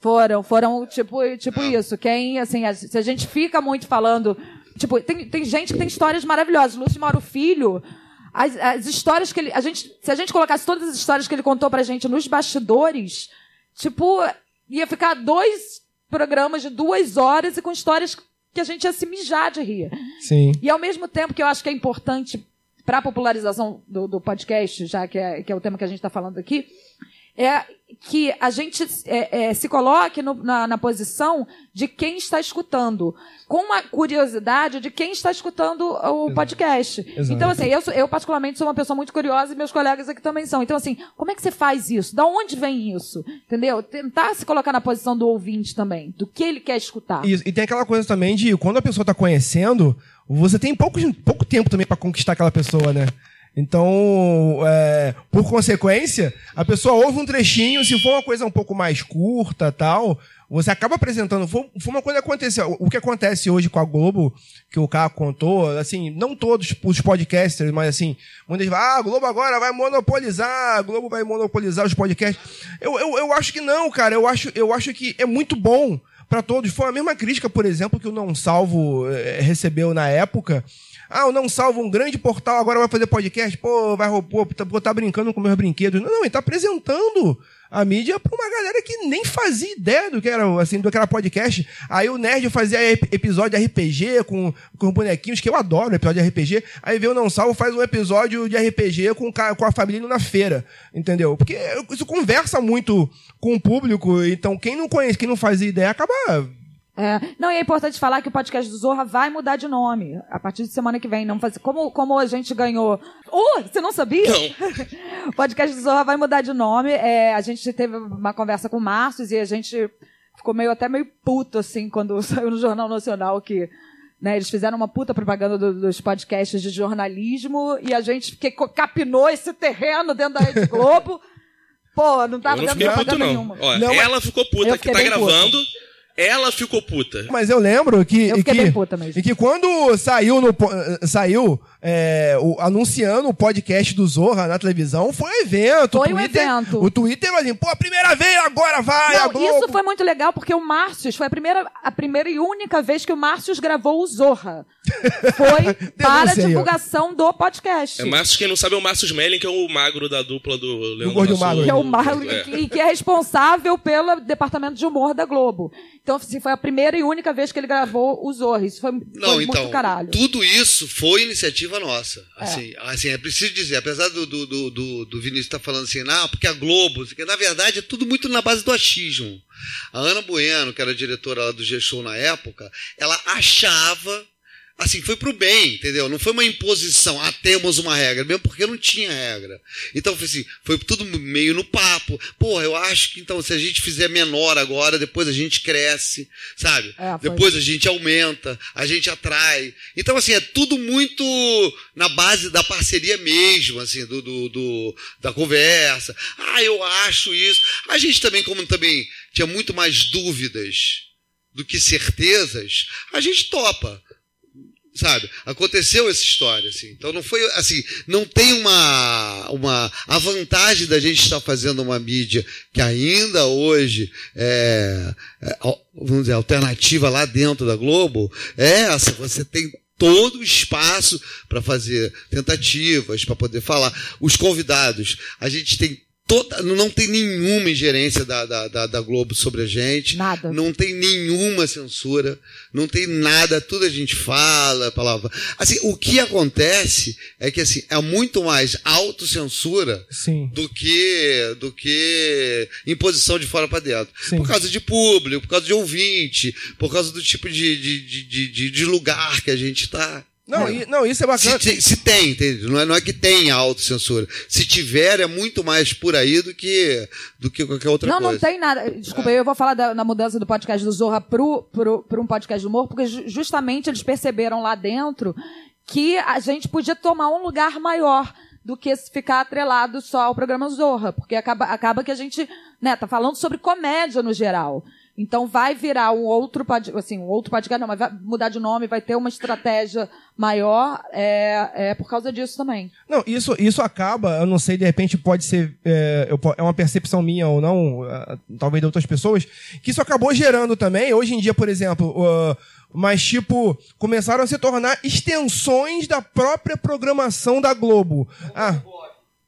foram, foram tipo, tipo isso. Quem, assim, a- se a gente fica muito falando. Tipo, tem, tem gente que tem histórias maravilhosas. Lúcio Mauro Filho, as, as histórias que ele. A gente, se a gente colocasse todas as histórias que ele contou pra gente nos bastidores, tipo, ia ficar dois programas de duas horas e com histórias que a gente ia se mijar de rir. Sim. E ao mesmo tempo que eu acho que é importante para a popularização do, do podcast, já que é, que é o tema que a gente está falando aqui, é que a gente é, é, se coloque no- na, na posição de quem está escutando, com uma curiosidade de quem está escutando o podcast. Exato. Então, assim, eu, eu particularmente sou uma pessoa muito curiosa e meus colegas aqui também são. Então, assim, como é que você faz isso? Da onde vem isso? Entendeu? Tentar se colocar na posição do ouvinte também, do que ele quer escutar. Isso. E tem aquela coisa também de quando a pessoa tá conhecendo, você tem pouco, pouco tempo também pra conquistar aquela pessoa, né? Então, é, por consequência, a pessoa ouve um trechinho, se for uma coisa um pouco mais curta tal, você acaba apresentando. Foi, uma coisa que aconteceu. O que acontece hoje com a Globo, que o cara contou, assim, não todos os podcasters, mas assim, muitas vezes, ah, a Globo agora vai monopolizar, a Globo vai monopolizar os podcasts. Eu, eu, eu acho que não, cara. Eu acho, eu acho que é muito bom para todos. Foi a mesma crítica, por exemplo, que o Não Salvo eh, recebeu na época. Ah, o Não Salvo, um grande portal, agora vai fazer podcast. Pô, vai pô, tá, tá brincando com meus brinquedos. Não, não, ele tá apresentando a mídia pra uma galera que nem fazia ideia do que era, assim, do que era podcast. Aí o Nerd fazia ep- episódio de RPG com, com bonequinhos, que eu adoro episódio de RPG. Aí veio o Não Salvo faz um episódio de RPG com, com a família na feira. Entendeu? Porque isso conversa muito com o público. Então, quem não conhece, quem não fazia ideia, acaba É, não, e é importante falar que o podcast do Zorra vai mudar de nome a partir de semana que vem. Não faz, como, como a gente ganhou. Uh, você não sabia? Não. o podcast do Zorra vai mudar de nome. É, a gente teve uma conversa com o Márcio e a gente ficou meio até meio puto, assim, quando saiu no Jornal Nacional que. Né, eles fizeram uma puta propaganda do- dos podcasts de jornalismo e a gente que capinou esse terreno dentro da Rede Globo. Pô, não tava Eu não dando fiquei puto, propaganda não. nenhuma. Ó, Não, ela ficou puta que tá puta. Ela ficou puta. Mas eu lembro que. Eu e fiquei que, bem puta mesmo. E que quando saiu, no, eh, saiu é, o- anunciando o podcast do Zorra na televisão, foi um evento. Foi o um Twitter, evento. O Twitter, assim, pô, a primeira vez, agora vai, a Não, Globo. isso foi muito legal, porque o Márcios foi a primeira, a primeira e única vez que o Márcios gravou o Zorra. Foi para a divulgação do podcast. É Márcio, quem não sabe, é o Márcio Smelling, que é o magro da dupla do Leandro Gordo. Magro. que é o Marlon, É. que, que é responsável pelo departamento de humor da Globo. Então, assim, foi a primeira e única vez que ele gravou o Zorra. Isso foi, Não, foi então, muito caralho. tudo isso foi iniciativa nossa. Assim, assim, é preciso dizer, apesar do, do, do, do, do Vinícius estar falando assim, não, porque a Globo, que na verdade é tudo muito na base do achismo. A Ana Bueno, que era diretora lá do G-Show na época, ela achava, assim, foi pro bem, entendeu? Não foi uma imposição, ah, temos uma regra, mesmo porque não tinha regra. Então, foi assim, foi tudo meio no papo. Porra, eu acho que então, se a gente fizer menor agora, depois a gente cresce, sabe? É, depois a gente aumenta, a gente atrai. Então, assim, é tudo muito na base da parceria mesmo, assim, do, do, do- da conversa. Ah, eu acho isso. A gente também, como também tinha muito mais dúvidas do que certezas, a gente topa. Sabe? Aconteceu essa história, assim. Então não foi assim, não tem uma uma a vantagem da gente estar fazendo uma mídia que ainda hoje é, é, vamos dizer, alternativa lá dentro da Globo, é essa, você tem todo o espaço para fazer tentativas, para poder falar. Os convidados, a gente tem toda, não tem nenhuma ingerência da, da, da, da Globo sobre a gente. Nada. Não tem nenhuma censura, não tem nada, tudo a gente fala, palavra. Assim, o que acontece é que assim, é muito mais autocensura Sim. do que do que imposição de fora para dentro. Sim. Por causa de público, por causa de ouvinte, por causa do tipo de, de, de, de, de lugar que a gente está. Não, e- não, isso é bacana. Se, se tem, entende? Não é, não é que tenha autocensura. Se tiver, é muito mais por aí do que, do que qualquer outra Não, coisa. não tem nada. Desculpa, eu vou falar da, na mudança do podcast do Zorra pro, pro, pro um podcast de humor, porque ju- justamente eles perceberam lá dentro que a gente podia tomar um lugar maior do que se ficar atrelado só ao programa Zorra, porque acaba, acaba que a gente, né, tá falando sobre comédia no geral. Então vai virar um outro, assim, um outro podcast, não, mas vai mudar de nome, vai ter uma estratégia maior, é, é por causa disso também. Não, isso, isso acaba, eu não sei, de repente pode ser, é, eu é uma percepção minha ou não, ah, talvez de outras pessoas, que isso acabou gerando também, hoje em dia, por exemplo, ah, mas tipo, começaram a se tornar extensões da própria programação da Globo. Ah,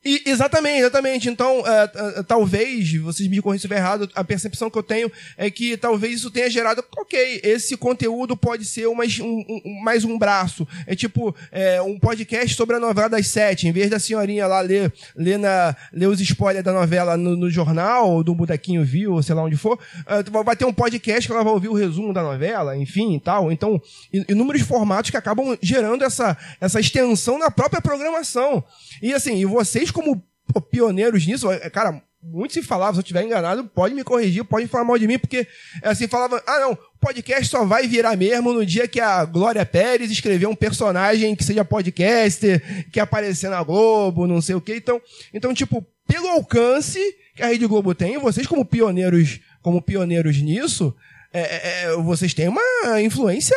e- exatamente, exatamente. Então, é, é, talvez, vocês me corrijam se estiver errado, a percepção que eu tenho é que talvez isso tenha gerado, ok, esse conteúdo pode ser uma, um, um- mais um braço. É tipo é, um podcast sobre a novela das sete. Em vez da senhorinha lá ler, ler, na, ler os spoilers da novela no, no jornal, do bonequinho viu, ou sei lá onde for, é, vai ter um podcast que ela vai ouvir o resumo da novela, enfim e tal. Então, in- inúmeros formatos que acabam gerando essa, essa extensão na própria programação. E assim, e vocês como pioneiros nisso, é, cara, muito se falava, se eu estiver enganado, pode me corrigir, pode falar mal de mim, porque assim, falava, ah não, podcast só vai virar mesmo no dia que a Glória Pérez escrever um personagem que seja podcaster, que aparecer na Globo, não sei o quê. Então, então tipo, pelo alcance que a Rede Globo tem, vocês como pioneiros como pioneiros nisso, é, é, é, vocês têm uma influência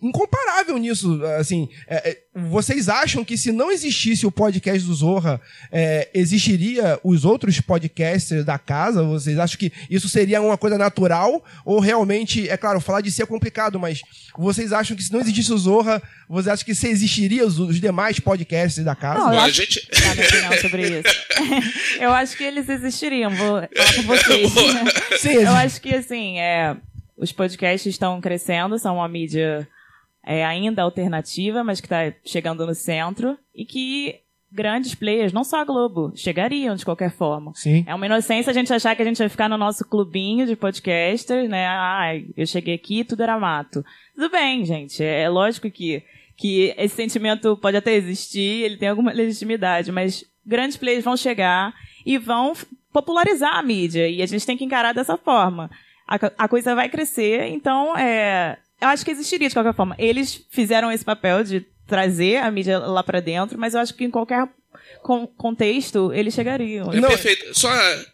incomparável nisso. Assim, é, é, vocês acham que se não existisse o podcast do Zorra, é, existiria os outros podcasts da casa? Vocês acham que isso seria uma coisa natural? Ou realmente, é claro, falar de si é complicado, mas vocês acham que se não existisse o Zorra, vocês acham que se existiria os, os demais podcasts da casa? Não, eu acho... gente. Eu acho que eles existiriam, vou falar com vocês. Sim, Eu acho que, assim, é, os podcasts estão crescendo, são uma mídia é, ainda alternativa, mas que está chegando no centro, e que grandes players, não só a Globo, chegariam de qualquer forma. Sim. É uma inocência a gente achar que a gente vai ficar no nosso clubinho de podcasters, né? Ai, eu cheguei aqui tudo era mato. Tudo bem, gente. É, é lógico que, que esse sentimento pode até existir, ele tem alguma legitimidade, mas grandes players vão chegar e vão popularizar a mídia. E a gente tem que encarar dessa forma. A, a coisa vai crescer, então é, eu acho que existiria de qualquer forma. Eles fizeram esse papel de trazer a mídia lá pra dentro, mas eu acho que em qualquer con- contexto eles chegariam. É perfeito. Só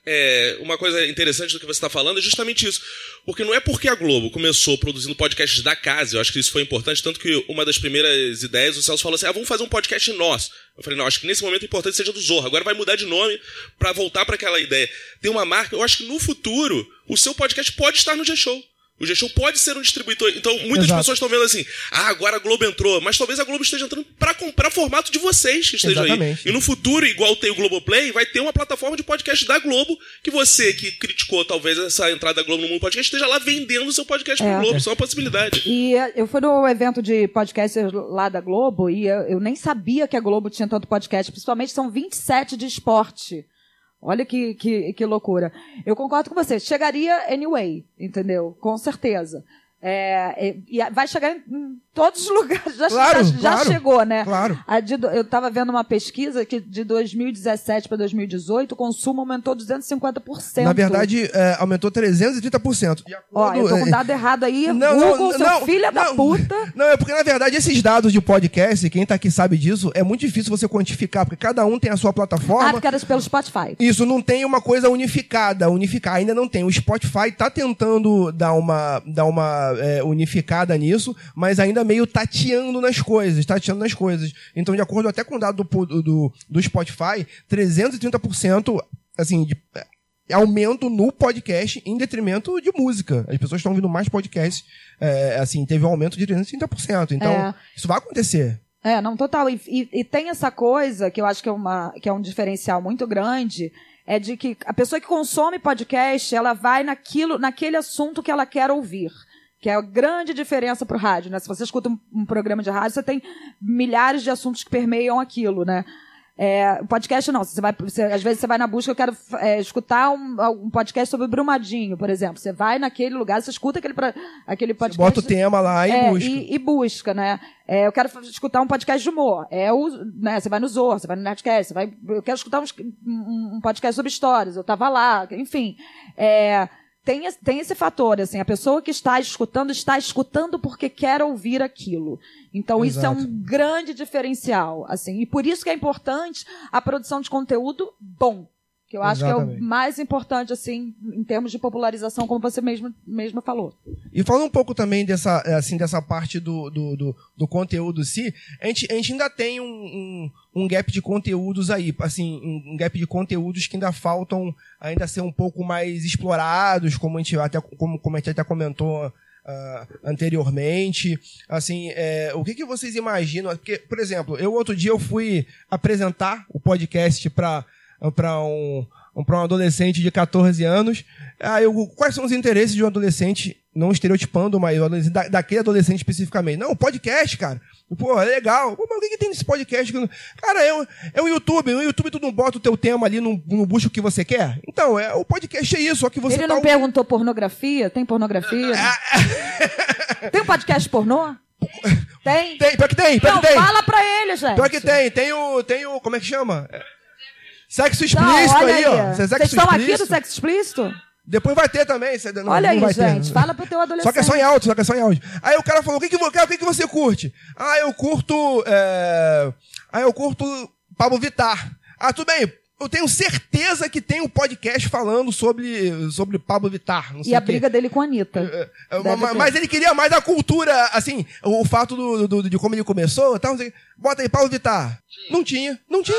é, uma coisa interessante do que você está falando é justamente isso. Porque não é porque a Globo começou produzindo podcasts da casa, eu acho que isso foi importante, tanto que uma das primeiras ideias, o Celso falou assim: ah, vamos fazer um podcast nosso. Eu falei, não, acho que nesse momento é importante seja do Zorro. Agora vai mudar de nome para voltar para aquela ideia. Tem uma marca, eu acho que no futuro, o seu podcast pode estar no G-Show. O G-Show pode ser um distribuidor. Então, muitas Exato. pessoas estão vendo assim, ah, agora a Globo entrou. Mas talvez a Globo esteja entrando para comprar formato de vocês que estejam Exatamente. aí. E no futuro, igual tem o Globoplay, vai ter uma plataforma de podcast da Globo que você que criticou talvez essa entrada da Globo no mundo podcast esteja lá vendendo o seu podcast É. pro Globo. Isso é uma possibilidade. E eh, eu fui no evento de podcasters lá da Globo e eu, eu nem sabia que a Globo tinha tanto podcast, principalmente são 27 de esporte. Olha que, que, que loucura. Eu concordo com você. Chegaria anyway, entendeu? Com certeza. É, e, e vai chegar em, em todos os lugares. Já, Claro, já, já claro, chegou, né? claro. A de eu estava vendo uma pesquisa que de 2017 para 2018 o consumo aumentou 250%. Na verdade, é, aumentou 330%. De Ó, acordo- eu tô com é, dado errado aí. Não, não, Google, seu não, filho da não. puta. Não, é porque, na verdade, esses dados de podcast, quem tá aqui sabe disso, é muito difícil você quantificar, porque cada um tem a sua Ah, plataforma. porque era pelo Spotify. Isso não tem uma coisa unificada, unificar ainda não tem. O Spotify tá tentando dar uma, dar uma é, unificada nisso, mas ainda meio tateando nas coisas, tateando nas coisas. Então, de acordo até com o dado do, do, do Spotify, 330% assim, de, é, aumento no podcast em detrimento de música. As pessoas estão ouvindo mais podcasts, é, assim, teve um aumento de 330%. Então, É. isso vai acontecer. É, não, total. E, e- e tem essa coisa que eu acho que é, uma, que é um diferencial muito grande, é de que a pessoa que consome podcast, ela vai naquilo, naquele assunto que ela quer ouvir. Que é a grande diferença pro rádio, né? Se você escuta um, um programa de rádio, você tem milhares de assuntos que permeiam aquilo, né? É, o podcast não. Você vai, você- às vezes você vai na busca, eu quero é, escutar um, um podcast sobre Brumadinho, por exemplo. Você vai naquele lugar, você escuta aquele, pra- aquele Você podcast. bota o tema lá e É, busca. E, e busca, né? É, eu quero escutar um podcast de humor. É o, né, você vai no Zorro, você vai no Nerdcast, você vai, eu quero escutar um, um podcast sobre histórias. Eu tava lá, enfim. É, tem, esse- tem esse fator, assim, a pessoa que está escutando, está escutando porque quer ouvir aquilo. Então, isso é Exato. um grande diferencial, assim. E por isso que é importante a produção de conteúdo bom. Que eu acho que é Exatamente. o mais importante, assim, em termos de popularização, como você mesmo, mesmo falou. E falando um pouco também dessa, eh, assim, dessa parte do, do, do, do conteúdo em si, a gente, a gente ainda tem um, um, um gap de conteúdos aí, assim, um, gap de conteúdos que ainda faltam ainda ser um pouco mais explorados, como a gente até, como, como a gente até comentou ah, anteriormente. Assim, eh, o que, que vocês imaginam? Porque, por exemplo, eu outro dia eu fui apresentar o podcast para para um, para um adolescente de 14 anos. Ah, eu, quais são os interesses de um adolescente, não estereotipando, mas adolescente- da, daquele adolescente especificamente? Não, podcast, cara. Pô, é legal. Pô, mas o que, que tem nesse podcast? Cara, é o, é o YouTube. No YouTube tu não bota o teu tema ali, não, não busca o que você quer. Então, é, o podcast é isso, só que você Ele tá não perguntou pornografia? Tem pornografia? tem um podcast pornô? Tem? Tem, pior que tem, pior que tem. fala pra ele, gente. Pior que tem, tem o, tem o, como é que chama? É, Sexo Não, explícito aí, ó. Sexo Vocês estão aqui do sexo explícito? Depois vai ter também. cê- não, olha não aí, vai ter. gente. Fala pro teu adolescente. Só que é só em áudio, só que é só em áudio. Aí o cara falou, o que, que, o que, que você curte? Ah, eu curto. É... Ah, eu curto Pablo Vittar. Ah, tudo bem. eu tenho certeza que tem um podcast falando sobre, sobre Pablo Vittar. não sei E a briga dele com a Anitta. É, Deve ma- ter. mas ele queria mais a cultura, assim, o, o fato do, do- de como ele começou e tal. não. Bota aí, Paulo Vittar. Não tinha, não tinha.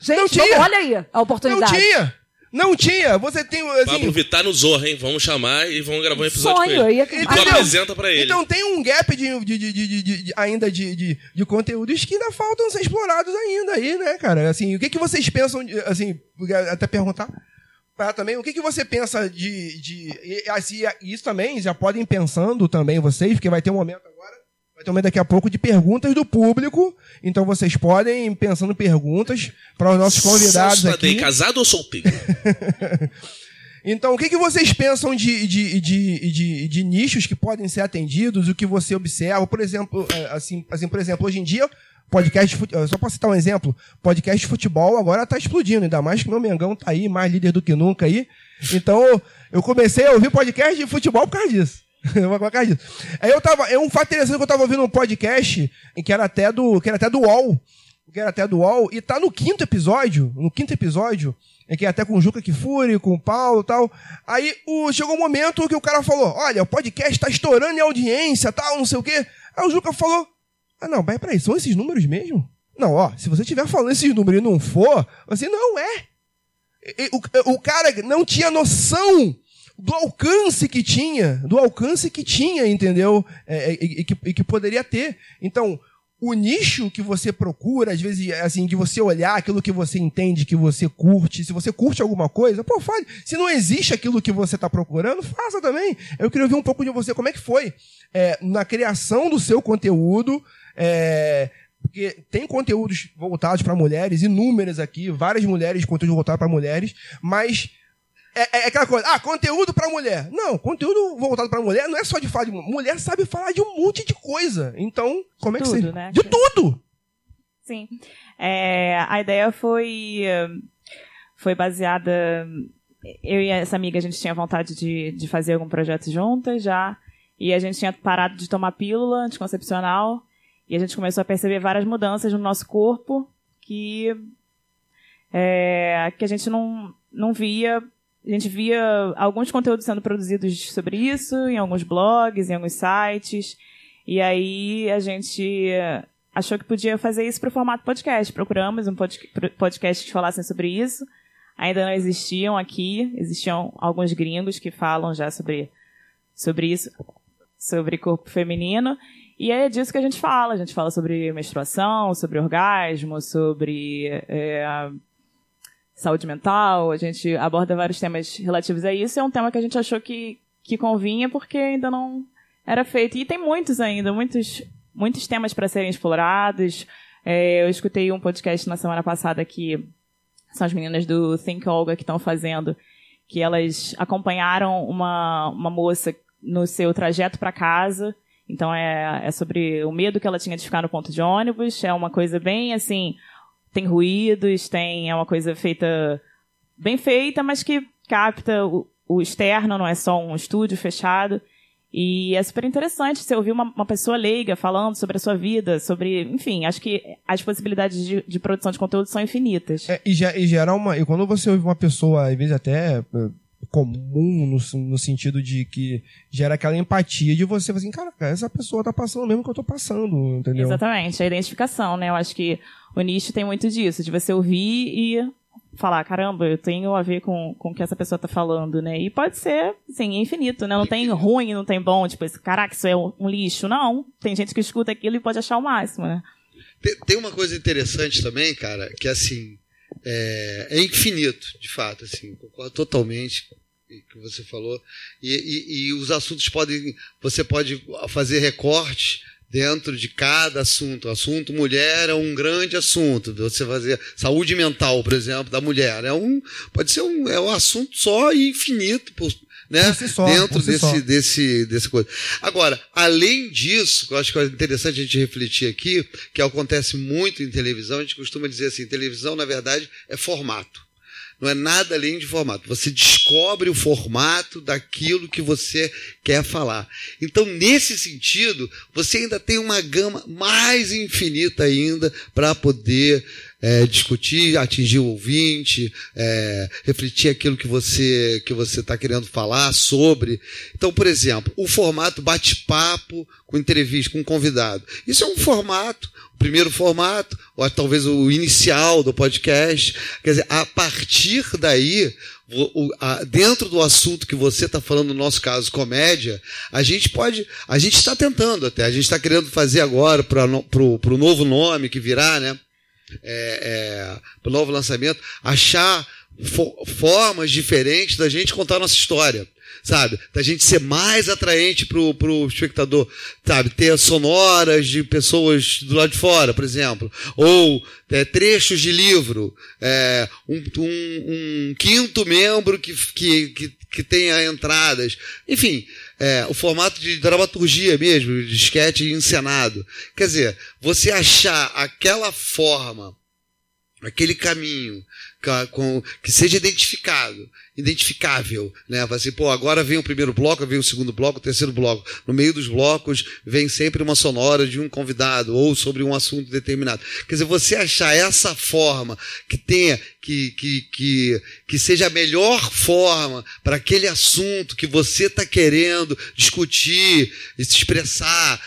Gente, não tinha. vamos- olha aí a Não oportunidade. tinha. Não tinha. Você tem, Pablo assim... Vittar no Zorra, hein? Vamos chamar e vamos gravar um episódio Sonho, com eu ele. ia- E tu apresenta pra ele. Então tem um gap de, de- de- de- de- de- ainda de, de, de conteúdos que ainda faltam ser explorados ainda aí, né, cara? Assim, o que, que vocês pensam, de- assim, até perguntar pra também, o que, que você pensa de... de e, assim, isso também, já podem ir pensando também vocês, porque vai ter um momento agora, vai ter um momento daqui a pouco de perguntas do público, então vocês podem ir pensando perguntas para os nossos convidados Tadei, aqui. casado ou solteiro? Então, o que, que vocês pensam de, de, de, de, de nichos que podem ser atendidos, o que você observa? Por exemplo, é, assim, assim por exemplo, hoje em dia, podcast de futebol, só para citar um exemplo, podcast de futebol agora tá explodindo, ainda mais que meu Mengão tá aí, mais líder do que nunca aí. Então, eu comecei a ouvir podcast de futebol por causa disso. Por causa disso. Aí eu tava, é um fato interessante que eu tava ouvindo um podcast que era até do, que era até do UOL, que era até do UOL, e tá no quinto episódio, no quinto episódio, é que é até com o Juca Kifuri, com o Paulo e tal. Aí o, chegou um momento que o cara falou: Olha, o podcast tá estourando em audiência, tal, não sei o quê. Aí o Juca falou: Ah, não, mas peraí, são esses números mesmo? Não, ó, se você estiver falando esses números e não for, assim, não é. E- O, o cara não tinha noção do alcance que tinha, do alcance que tinha, entendeu? É, e, e que, e que poderia ter. Então, o nicho que você procura, às vezes, assim, de você olhar aquilo que você entende, que você curte, se você curte alguma coisa, pô, fale. Se não existe aquilo que você está procurando, faça também. Eu queria ouvir um pouco de você, como é que foi é, na criação do seu conteúdo, é, porque tem conteúdos voltados para mulheres, inúmeras aqui, várias mulheres, conteúdo voltado para mulheres, mas é, é aquela coisa, ah, conteúdo para mulher. Não, conteúdo voltado para mulher não é só de falar de mulher. Mulher sabe falar de um monte de coisa. Então, como é que Tudo, você. né? De tudo! Sim. É, a ideia foi, foi baseada. Eu e essa amiga, a gente tinha vontade de, de fazer algum projeto juntas já. E a gente tinha parado de tomar pílula anticoncepcional. E a gente começou a perceber várias mudanças no nosso corpo que, é, que a gente não, não via. A gente via alguns conteúdos sendo produzidos sobre isso, em alguns blogs, em alguns sites. E aí a gente achou que podia fazer isso para o formato podcast. Procuramos um pod- podcast que falassem sobre isso. Ainda não existiam aqui, existiam alguns gringos que falam já sobre, sobre isso, sobre corpo feminino. E é disso que a gente fala. A gente fala sobre menstruação, sobre orgasmo, sobre é, saúde mental. A gente aborda vários temas relativos a isso. É um tema que a gente achou que, que convinha porque ainda não era feito. E tem muitos ainda, muitos, muitos temas para serem explorados. É, eu escutei um podcast na semana passada que são as meninas do Think Olga que estão fazendo, que elas acompanharam uma, uma moça no seu trajeto para casa. Então é, é sobre o medo que ela tinha de ficar no ponto de ônibus. É uma coisa bem assim, tem ruídos, tem é uma coisa feita bem feita, mas que capta o, o externo, não é só um estúdio fechado. E é super interessante você ouvir uma, uma pessoa leiga falando sobre a sua vida, sobre. Enfim, acho que as possibilidades de, de produção de conteúdo são infinitas. É, e, e gera uma. E quando você ouve uma pessoa, às vezes até é, comum, no, no sentido de que gera aquela empatia de você assim, cara, essa pessoa tá passando o mesmo que eu tô passando, entendeu? Exatamente, a identificação, né? Eu acho que o nicho tem muito disso, de você ouvir e falar, caramba, eu tenho a ver com, com o que essa pessoa tá falando, né? E pode ser, assim, infinito, né? Não tem ruim, não tem bom, tipo, esse, caraca, isso é um, lixo. Não, tem gente que escuta aquilo e pode achar o máximo, né? Tem, tem uma coisa interessante também, cara, que assim é, é infinito, de fato, assim, concordo totalmente que você falou. E, e- e os assuntos podem, você pode fazer recorte dentro de cada assunto. O assunto mulher é um grande assunto. Você fazer saúde mental, por exemplo, da mulher é um, pode ser um, é um assunto só e infinito, por- né? Si só, dentro si desse, só. desse, desse coisa. Agora, além disso, que eu acho que é interessante a gente refletir aqui, que acontece muito em televisão, a gente costuma dizer assim, televisão, na verdade, é formato. Não é nada além de formato. Você descobre o formato daquilo que você quer falar. Então, nesse sentido, você ainda tem uma gama mais infinita ainda para poder é, discutir, atingir o ouvinte, é, refletir aquilo que você que você está querendo falar sobre. Então, por exemplo, o formato bate-papo com entrevista, com convidado. Isso é um formato, o primeiro formato, ou talvez o inicial do podcast. Quer dizer, a partir daí, dentro do assunto que você está falando, no nosso caso, comédia, a gente pode, a gente está tentando até, a gente está querendo fazer agora para o novo nome que virá, né? É, é, novo lançamento, achar fo formas diferentes da gente contar nossa história sabe? Da gente ser mais atraente pro, pro espectador, sabe? Ter sonoras de pessoas do lado de fora, por exemplo. Ou é, trechos de livro. É, um, um, um, quinto membro que, que, que, que tenha entradas. Enfim, é, o formato de dramaturgia mesmo, de esquete encenado. Quer dizer, você achar aquela forma, aquele caminho, com, que seja identificado identificável, né? Assim, pô, agora vem o primeiro bloco, vem o segundo bloco, o terceiro bloco. No meio dos blocos vem sempre uma sonora de um convidado ou sobre um assunto determinado. Quer dizer, você achar essa forma que tenha, que, que, que, que seja a melhor forma para aquele assunto que você está querendo discutir se expressar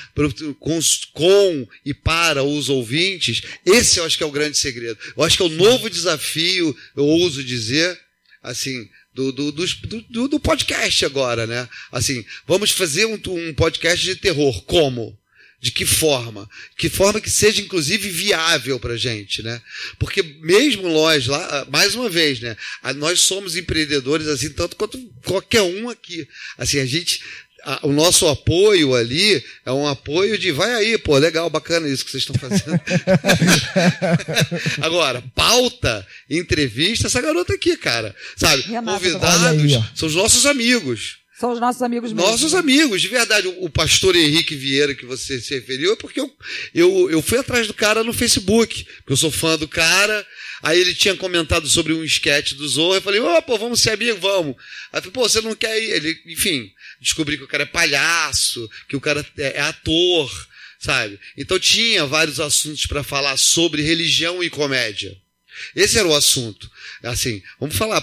com, com e para os ouvintes, esse eu acho que é o grande segredo. Eu acho que é o novo desafio, eu ouso dizer, assim, do, do, do, do, podcast agora, né? Assim, vamos fazer um, um podcast de terror. Como? De que forma? Que forma que seja, inclusive, viável pra gente, né? Porque mesmo nós lá, mais uma vez, né? Nós somos empreendedores, assim, tanto quanto qualquer um aqui. Assim, a gente a, o nosso apoio ali é um apoio de vai aí, pô, legal, bacana isso que vocês estão fazendo. Agora, pauta, entrevista, essa garota aqui, cara. Sabe? Renata, Convidados aí, são os nossos amigos. São os nossos amigos mesmo. Nossos amigos, de verdade. O, o pastor Henrique Vieira, que você se referiu, é porque eu, eu, eu fui atrás do cara no Facebook, porque eu sou fã do cara. Aí ele tinha comentado sobre um esquete do Zorro. Eu falei, ô, oh, pô, vamos ser amigos, vamos. Aí eu falei, pô, você não quer ir? Ele, enfim, descobri que o cara é palhaço, que o cara é, é ator, sabe? Então tinha vários assuntos para falar sobre religião e comédia. Esse era o assunto. Assim, vamos falar,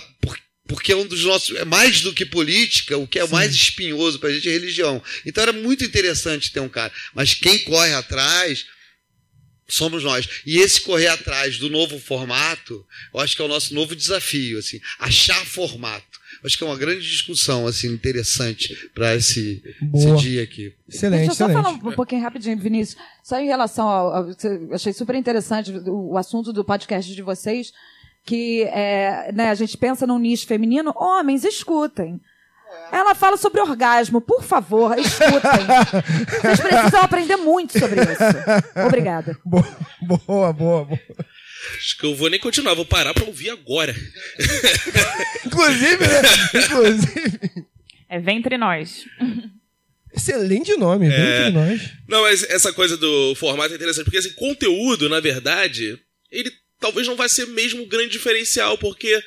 porque é um dos nossos, é mais do que política, o que é Sim. mais espinhoso para a gente é religião. Então era muito interessante ter um cara. Mas quem corre atrás somos nós. E esse correr atrás do novo formato, eu acho que é o nosso novo desafio, assim, achar formato. Acho que é uma grande discussão assim interessante para esse, esse, dia aqui. Excelente, Deixa eu só falar um, pouquinho rapidinho, Vinícius. Só em relação ao, ao achei super interessante o, o, assunto do podcast de vocês, que é, né, a gente pensa num nicho feminino, homens escutem. Ela fala sobre orgasmo. Por favor, escutem. Vocês precisam aprender muito sobre isso. Obrigada. Boa, boa, boa. boa. Acho que eu vou nem continuar, vou parar pra ouvir agora. Inclusive, né? Inclusive. É Ventre Nós. Excelente nome, é... Ventre Nós. Não, mas essa coisa do formato é interessante, porque esse conteúdo, na verdade, ele talvez não vai ser mesmo um grande diferencial, porque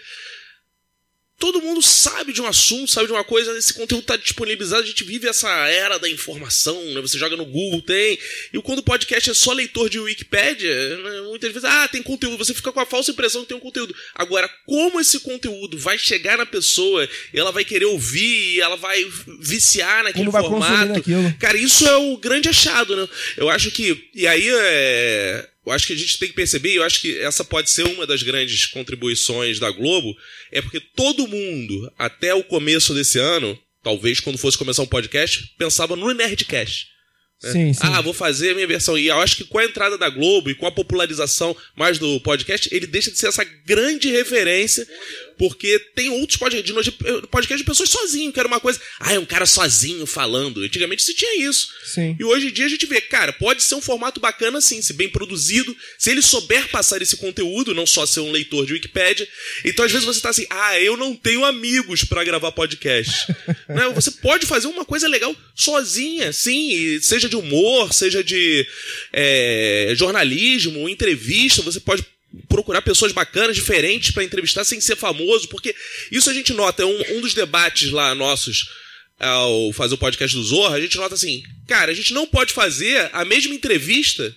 todo mundo sabe de um assunto, sabe de uma coisa, esse conteúdo está disponibilizado, a gente vive essa era da informação, né? Você joga no Google, tem. E quando o podcast é só leitor de Wikipedia, né? muitas vezes, ah, tem conteúdo, você fica com a falsa impressão que tem um conteúdo. Agora, como esse conteúdo vai chegar na pessoa, ela vai querer ouvir, ela vai viciar naquele como formato. Cara, isso é o grande achado, né? Eu acho que. E aí é eu acho que a gente tem que perceber, eu acho que essa pode ser uma das grandes contribuições da Globo, é porque todo mundo, até o começo desse ano, talvez quando fosse começar um podcast, pensava no Nerdcast. Né? Sim, sim. Ah, vou fazer a minha versão. E eu acho que com a entrada da Globo e com a popularização mais do podcast, ele deixa de ser essa grande referência porque tem outros podcasts de, podcast de pessoas sozinho, que era uma coisa. Ah, é um cara sozinho falando. Antigamente se tinha isso. Sim. E hoje em dia a gente vê, cara, pode ser um formato bacana sim, se bem produzido, se ele souber passar esse conteúdo, não só ser um leitor de Wikipédia. Então às vezes você tá assim, ah, eu não tenho amigos para gravar podcast. né? Você pode fazer uma coisa legal sozinha, sim, seja de humor, seja de é, jornalismo, entrevista, você pode procurar pessoas bacanas, diferentes para entrevistar sem ser famoso, porque isso a gente nota, é um, um dos debates lá nossos ao fazer o podcast do Zorra, a gente nota assim, cara, a gente não pode fazer a mesma entrevista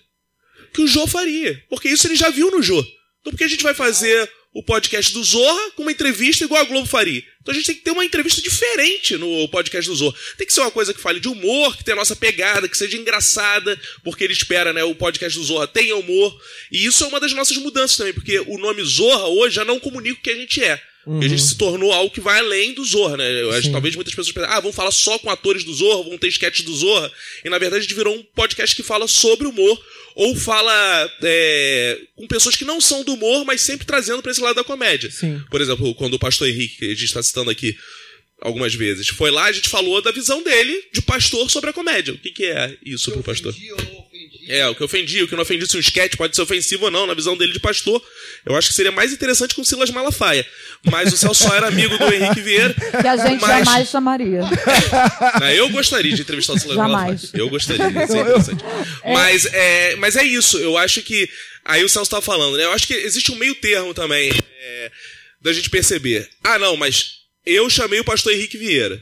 que o Jô faria, porque isso ele já viu no Jô. Então por que a gente vai fazer o podcast do Zorra com uma entrevista igual a Globo faria? Então a gente tem que ter uma entrevista diferente no podcast do Zorra. Tem que ser uma coisa que fale de humor, que tenha a nossa pegada, que seja engraçada, porque ele espera, né, o podcast do Zorra tenha humor. E isso é uma das nossas mudanças também, porque o nome Zorra hoje já não comunica o que a gente é. Porque a gente se tornou algo que vai além do Zorra, né? Eu acho que Sim. talvez muitas pessoas pensem, ah, vamos falar só com atores do Zorra, vão ter sketches do Zorra. E na verdade a gente virou um podcast que fala sobre humor, ou fala é, com pessoas que não são do humor, mas sempre trazendo pra esse lado da comédia. Sim. Por exemplo, quando o pastor Henrique, que a gente está citando aqui algumas vezes, foi lá, a gente falou da visão dele de pastor sobre a comédia. O que, que é isso pro pastor? É, o que ofendi, o que não ofendi, se um sketch pode ser ofensivo ou não, na visão dele de pastor. Eu acho que seria mais interessante com o Silas Malafaia. Mas o Celso só era amigo do Henrique Vieira. Que a gente mas, jamais chamaria. Eu gostaria de entrevistar o Silas Jamais. Malafaia. Eu gostaria, ia ser interessante. Mas é, mas é isso, eu acho que. Aí o Celso estava falando, né? Eu acho que existe um meio termo também é, da gente perceber. Ah, não, mas eu chamei o pastor Henrique Vieira.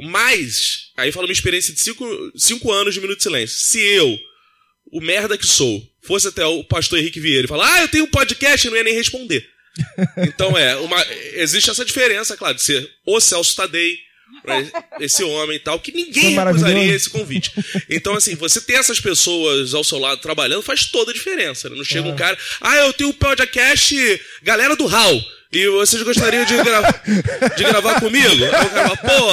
Mas, aí fala uma experiência de cinco, cinco anos de Minuto de Silêncio. Se eu, o merda que sou, fosse até o pastor Henrique Vieira e falar, ah, eu tenho um podcast, eu não ia nem responder. Então é, uma, existe essa diferença, claro, de ser o Celso Tadei, esse homem e tal, que ninguém recusaria esse convite. Então, assim, você ter essas pessoas ao seu lado trabalhando faz toda a diferença. né? Não chega um cara, ah, eu tenho um podcast, galera do HAL. E vocês gostariam de, gra- de gravar comigo? Aí o cara fala, pô.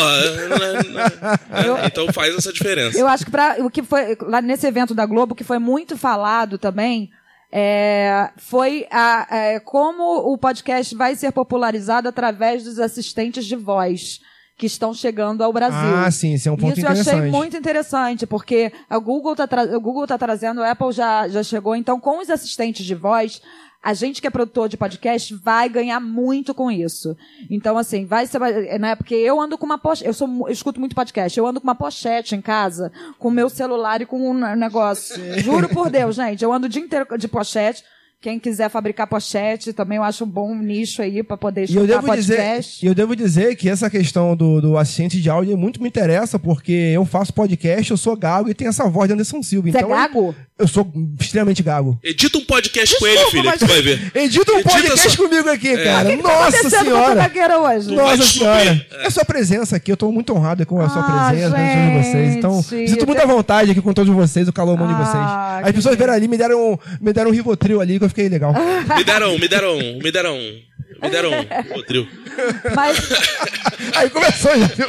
né, né? Então faz essa diferença. Eu acho que pra, o que foi lá nesse evento da Globo, que foi muito falado também, é, foi a, é, como o podcast vai ser popularizado através dos assistentes de voz que estão chegando ao Brasil. Ah, sim, esse é um ponto Isso eu achei interessante. muito interessante, porque a Google está o Google tá trazendo, a Apple já, já chegou, então com os assistentes de voz, a gente que é produtor de podcast vai ganhar muito com isso. Então, assim, vai ser. Né, porque eu ando com uma pochete. Eu, sou, eu escuto muito podcast. Eu ando com uma pochete em casa, com o meu celular e com um ne- negócio. Juro por Deus, gente. Eu ando o dia inteiro de pochete. Quem quiser fabricar pochete, também eu acho um bom nicho aí para poder E eu escutar devo, dizer, podcast. e eu devo dizer que essa questão do, do assistente de áudio muito me interessa, porque eu faço podcast, eu sou gago e tenho essa voz de Anderson Silva. Você é então, gago? Eu sou extremamente gago. Edita um podcast com ele, filho, que tu vai ver. Edita um Edita podcast só. comigo aqui, É. cara. Que que tá Nossa com tua senhora. gagueira hoje? Nossa senhora. É a sua presença aqui, eu tô muito honrado com a sua Ah, presença, com todos vocês. Então, sinto muita vontade aqui com todos vocês, o calor humano de vocês. Ah, As pessoas vieram ali, me deram, me deram um Rivotril ali, que eu fiquei legal. Me deram, me deram, me deram. Me deram um trio. Mas, Aí começou, já viu?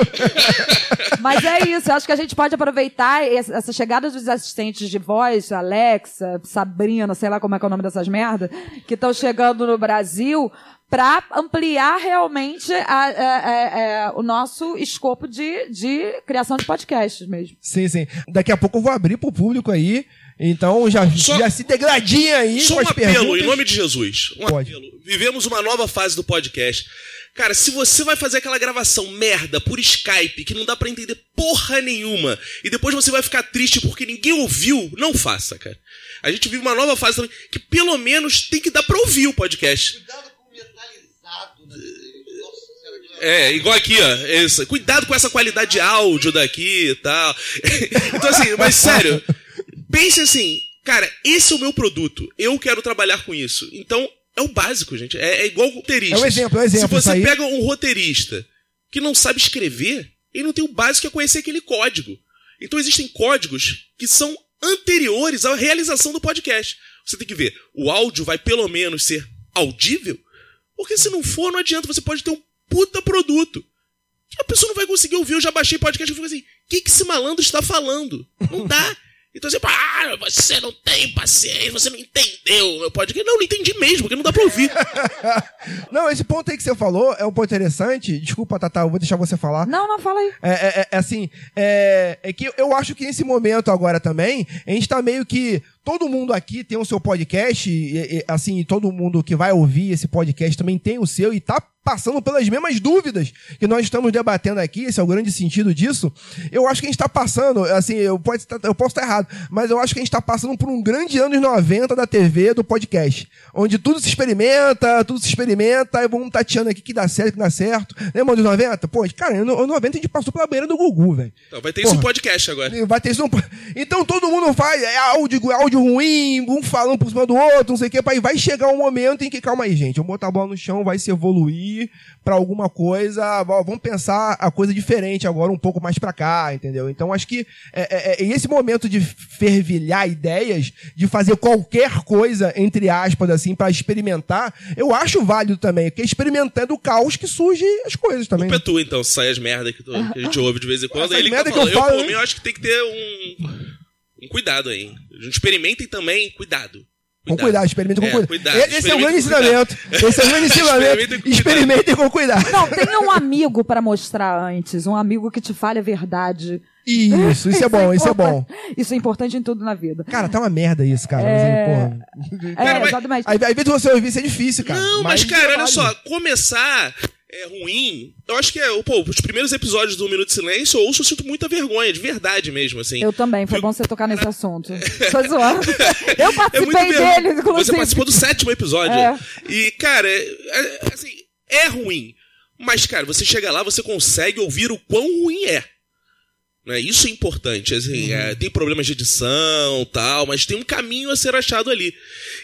mas é isso, eu acho que a gente pode aproveitar essa chegada dos assistentes de voz, Alexa, Sabrina, sei lá como é que é o nome dessas merdas, que estão chegando no Brasil, para ampliar realmente a- a- a- a- o nosso escopo de, de criação de podcasts mesmo. Sim, sim. Daqui a pouco eu vou abrir pro público aí. Então já, Só- já se degradinha aí Só com um as apelo, perguntas. em nome de Jesus. Um Pode. apelo. Vivemos uma nova fase do podcast. Cara, se você vai fazer aquela gravação merda por Skype, que não dá pra entender porra nenhuma, e depois você vai ficar triste porque ninguém ouviu, não faça, cara. A gente vive uma nova fase também, que pelo menos tem que dar pra ouvir o podcast. É, igual aqui, ó. Essa. Cuidado com essa qualidade de áudio daqui e tal. então, assim, mas sério, pense assim, cara, esse é o meu produto. Eu quero trabalhar com isso. Então, é o básico, gente. É, é igual roteirista. É um exemplo, é um exemplo, Se você aí. pega um roteirista que não sabe escrever, ele não tem o básico que é conhecer aquele código. Então, existem códigos que são anteriores à realização do podcast. Você tem que ver, o áudio vai pelo menos ser audível? Porque se não for, não adianta. Você pode ter um puta produto. A pessoa não vai conseguir ouvir. Eu já baixei podcast e fico assim: o que, que esse malandro está falando? Não dá. Então você, ah, você não tem paciência, você não entendeu meu podcast. Não, não entendi mesmo, porque não dá pra ouvir. Não, esse ponto aí que você falou é um ponto interessante. Desculpa, Tata, eu vou deixar você falar. Não, não, fala aí. É, é- é assim, é, é que eu acho que nesse momento agora também, a gente tá meio que. Todo mundo aqui tem o seu podcast, e, e, assim, todo mundo que vai ouvir esse podcast também tem o seu e tá passando pelas mesmas dúvidas que nós estamos debatendo aqui, esse é o grande sentido disso. Eu acho que a gente tá passando, assim, eu, pode, eu posso estar errado, mas eu acho que a gente tá passando por um grande anos 90 da TV, do podcast, onde tudo se experimenta, tudo se experimenta, aí vamos tateando aqui que dá certo, que dá certo. Lembra dos 90? Pô, cara, no 90 a gente passou pela beira do Gugu, velho. Então, vai ter isso Porra. no podcast agora. Vai ter isso no... Então todo mundo faz, é áudio, é áudio áudio ruim, um falando por cima do outro, não sei o que, aí vai chegar um momento em que, calma aí, gente, vamos botar a bola no chão, vai se evoluir pra alguma coisa, vamos pensar a coisa diferente agora, um pouco mais pra cá, entendeu? Então acho que é, é, é esse momento de fervilhar ideias, de fazer qualquer coisa, entre aspas, assim, pra experimentar, eu acho válido também, porque experimentando o caos que surge as coisas também. Culpa é tua, então, sai as merdas que, tu- que a gente ouve de vez em quando. Essas ele que merda tá que eu eu, falo, por né? mim, eu acho que tem que ter um, um cuidado aí. Experimentem também, cuidado. Com cuidado, experimentem com É, cuidado. cuidado, Esse é o grande ensinamento. Esse é o grande ensinamento. Experimentem com cuidado. Cuidado. Não, tenha um amigo pra mostrar antes. Um amigo que te fale a verdade. Isso, isso é bom, isso é bom. Isso é importante em tudo na vida. Cara, tá uma merda isso, cara. É. Mas, aí, porra. É, mas- exatamente. Aí, às vezes você ouvir isso é difícil, cara. Não, mas, cara, é olha só, começar é ruim. Eu acho que é, pô, os primeiros episódios do Minuto de Silêncio, eu ouço, eu sinto muita vergonha, de verdade mesmo, assim. Eu também, foi bom você tocar nesse assunto. Tô zoando. Eu É muito participei vergonha. dele, inclusive. Você participou do sétimo episódio. É. E, cara, é- é- assim, é ruim. Mas, cara, você chega lá, você consegue ouvir o quão ruim é. Né? Isso é importante. Assim, é, tem problemas de edição tal, mas tem um caminho a ser achado ali.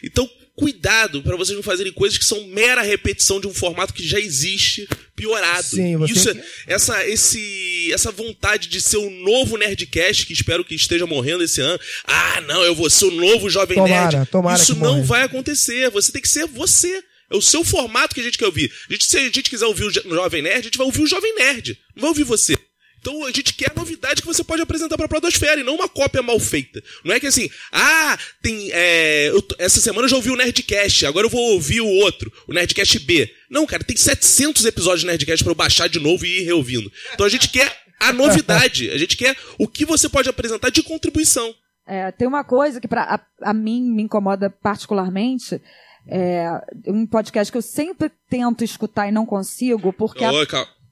Então, cuidado para vocês não fazerem coisas que são mera repetição de um formato que já existe, piorado. Sim, você- Isso, é- essa, esse, essa vontade de ser o novo Nerdcast, que espero que esteja morrendo esse ano. Ah, não, eu vou ser o novo Jovem Tomara, Nerd. tomara Isso não morra. vai acontecer. Você tem que ser você. É o seu formato que a gente quer ouvir. A gente, se a gente quiser ouvir o Jo- Jovem Nerd, a gente vai ouvir o Jovem Nerd. Não vai ouvir você. Então a gente quer a novidade que você pode apresentar pra Podosfera e não uma cópia mal feita. Não é que assim, ah, tem. é, eu essa semana eu já ouvi o Nerdcast, agora eu vou ouvir o outro, o Nerdcast B. Não, cara, tem 700 episódios de Nerdcast pra eu baixar de novo e ir reouvindo. Então a gente quer a novidade, a gente quer o que você pode apresentar de contribuição. É, tem uma coisa que pra, a, a mim me incomoda particularmente. É, um podcast que eu sempre tento escutar e não consigo, porque a-.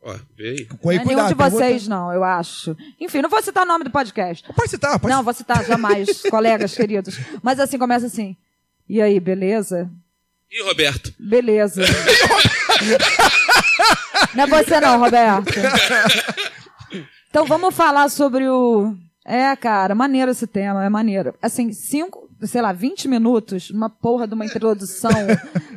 Ó. Com não é nenhum de pergunta- vocês, não, eu acho. Enfim, não vou citar o nome do podcast. Pode citar, pode Não, vou citar jamais, colegas queridos. Mas assim, começa assim. E aí, beleza? Ih, Roberto. Beleza. não é você não, Roberto. Então vamos falar sobre o. É, cara, maneiro esse tema, é maneiro. Assim, cinco, sei lá, 20 minutos, uma porra de uma introdução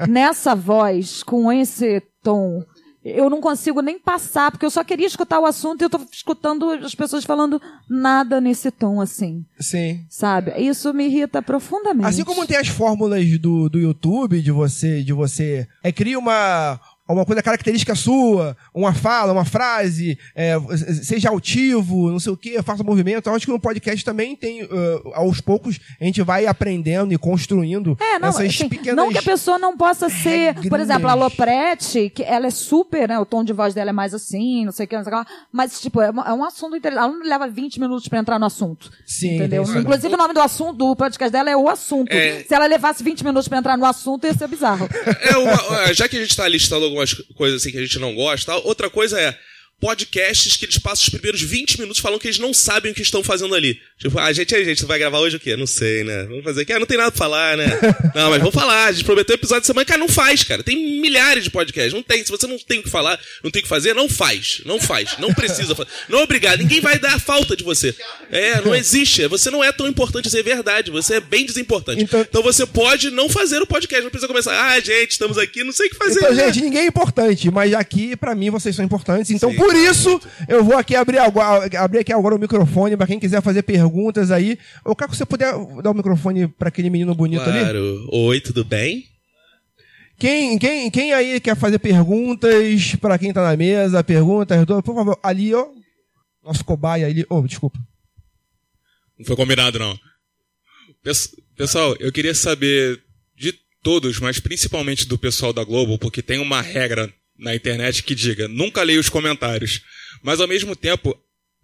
nessa voz, com esse tom. Eu não consigo nem passar, porque eu só queria escutar o assunto e eu tô escutando as pessoas falando nada nesse tom, assim. Sim. Sabe? Isso me irrita profundamente. Assim como tem as fórmulas do, do YouTube de você, de você é, cria uma uma coisa característica sua, uma fala, uma frase, é, seja altivo, não sei o que, faça movimento. Eu acho que no podcast também tem, uh, aos poucos, a gente vai aprendendo e construindo É, não, essas assim, pequenas. não que a pessoa não possa ser, por regrinhas. exemplo, a Loprete, que ela é super, né, o tom de voz dela é mais assim, não sei o que, não sei o que lá, mas, tipo, é, é um assunto interessante, ela não leva 20 minutos pra entrar no assunto, Sim, entendeu? isso. Inclusive o nome do assunto, do podcast dela é O Assunto. É. Se ela levasse 20 minutos pra entrar no assunto, ia ser bizarro. É uma- já que a gente tá listando algumas coisas assim que a gente não gosta, outra coisa é podcasts que eles passam os primeiros 20 minutos falando que eles não sabem o que estão fazendo ali. Tipo, a gente, a gente vai gravar hoje o quê? Não sei, né? Vamos fazer o quê? Ah, não tem nada pra falar, né? Não, mas vamos falar. A gente prometeu episódio de semana. Cara, não faz, cara. Tem milhares de podcasts. Não tem. Se você não tem o que falar, não tem o que fazer, não faz. Não faz. Não precisa fazer. Não é obrigado. Ninguém vai dar falta de você. É, não existe. Você não é tão importante assim, é verdade. Você é bem desimportante. Então- Então, você pode não fazer o podcast. Não precisa começar. Ah, gente, estamos aqui, não sei o que fazer. Então, né? gente, ninguém é importante, mas aqui, pra mim, vocês são importantes. Então, Sim. por isso, eu vou aqui abrir abrir aqui agora o microfone pra quem quiser fazer perguntas aí. Ô, Caco, você puder dar o microfone pra aquele menino bonito ali? Claro. Oi, tudo bem? Quem, quem, quem aí quer fazer perguntas pra quem tá na mesa, perguntas, por favor, ali, ó. Nosso cobaia ali. Oh, desculpa. Não foi combinado, não. Pes- Pessoal, eu queria saber de todos, mas principalmente do pessoal da Globo, porque tem uma regra na internet que diga nunca leia os comentários. Mas ao mesmo tempo,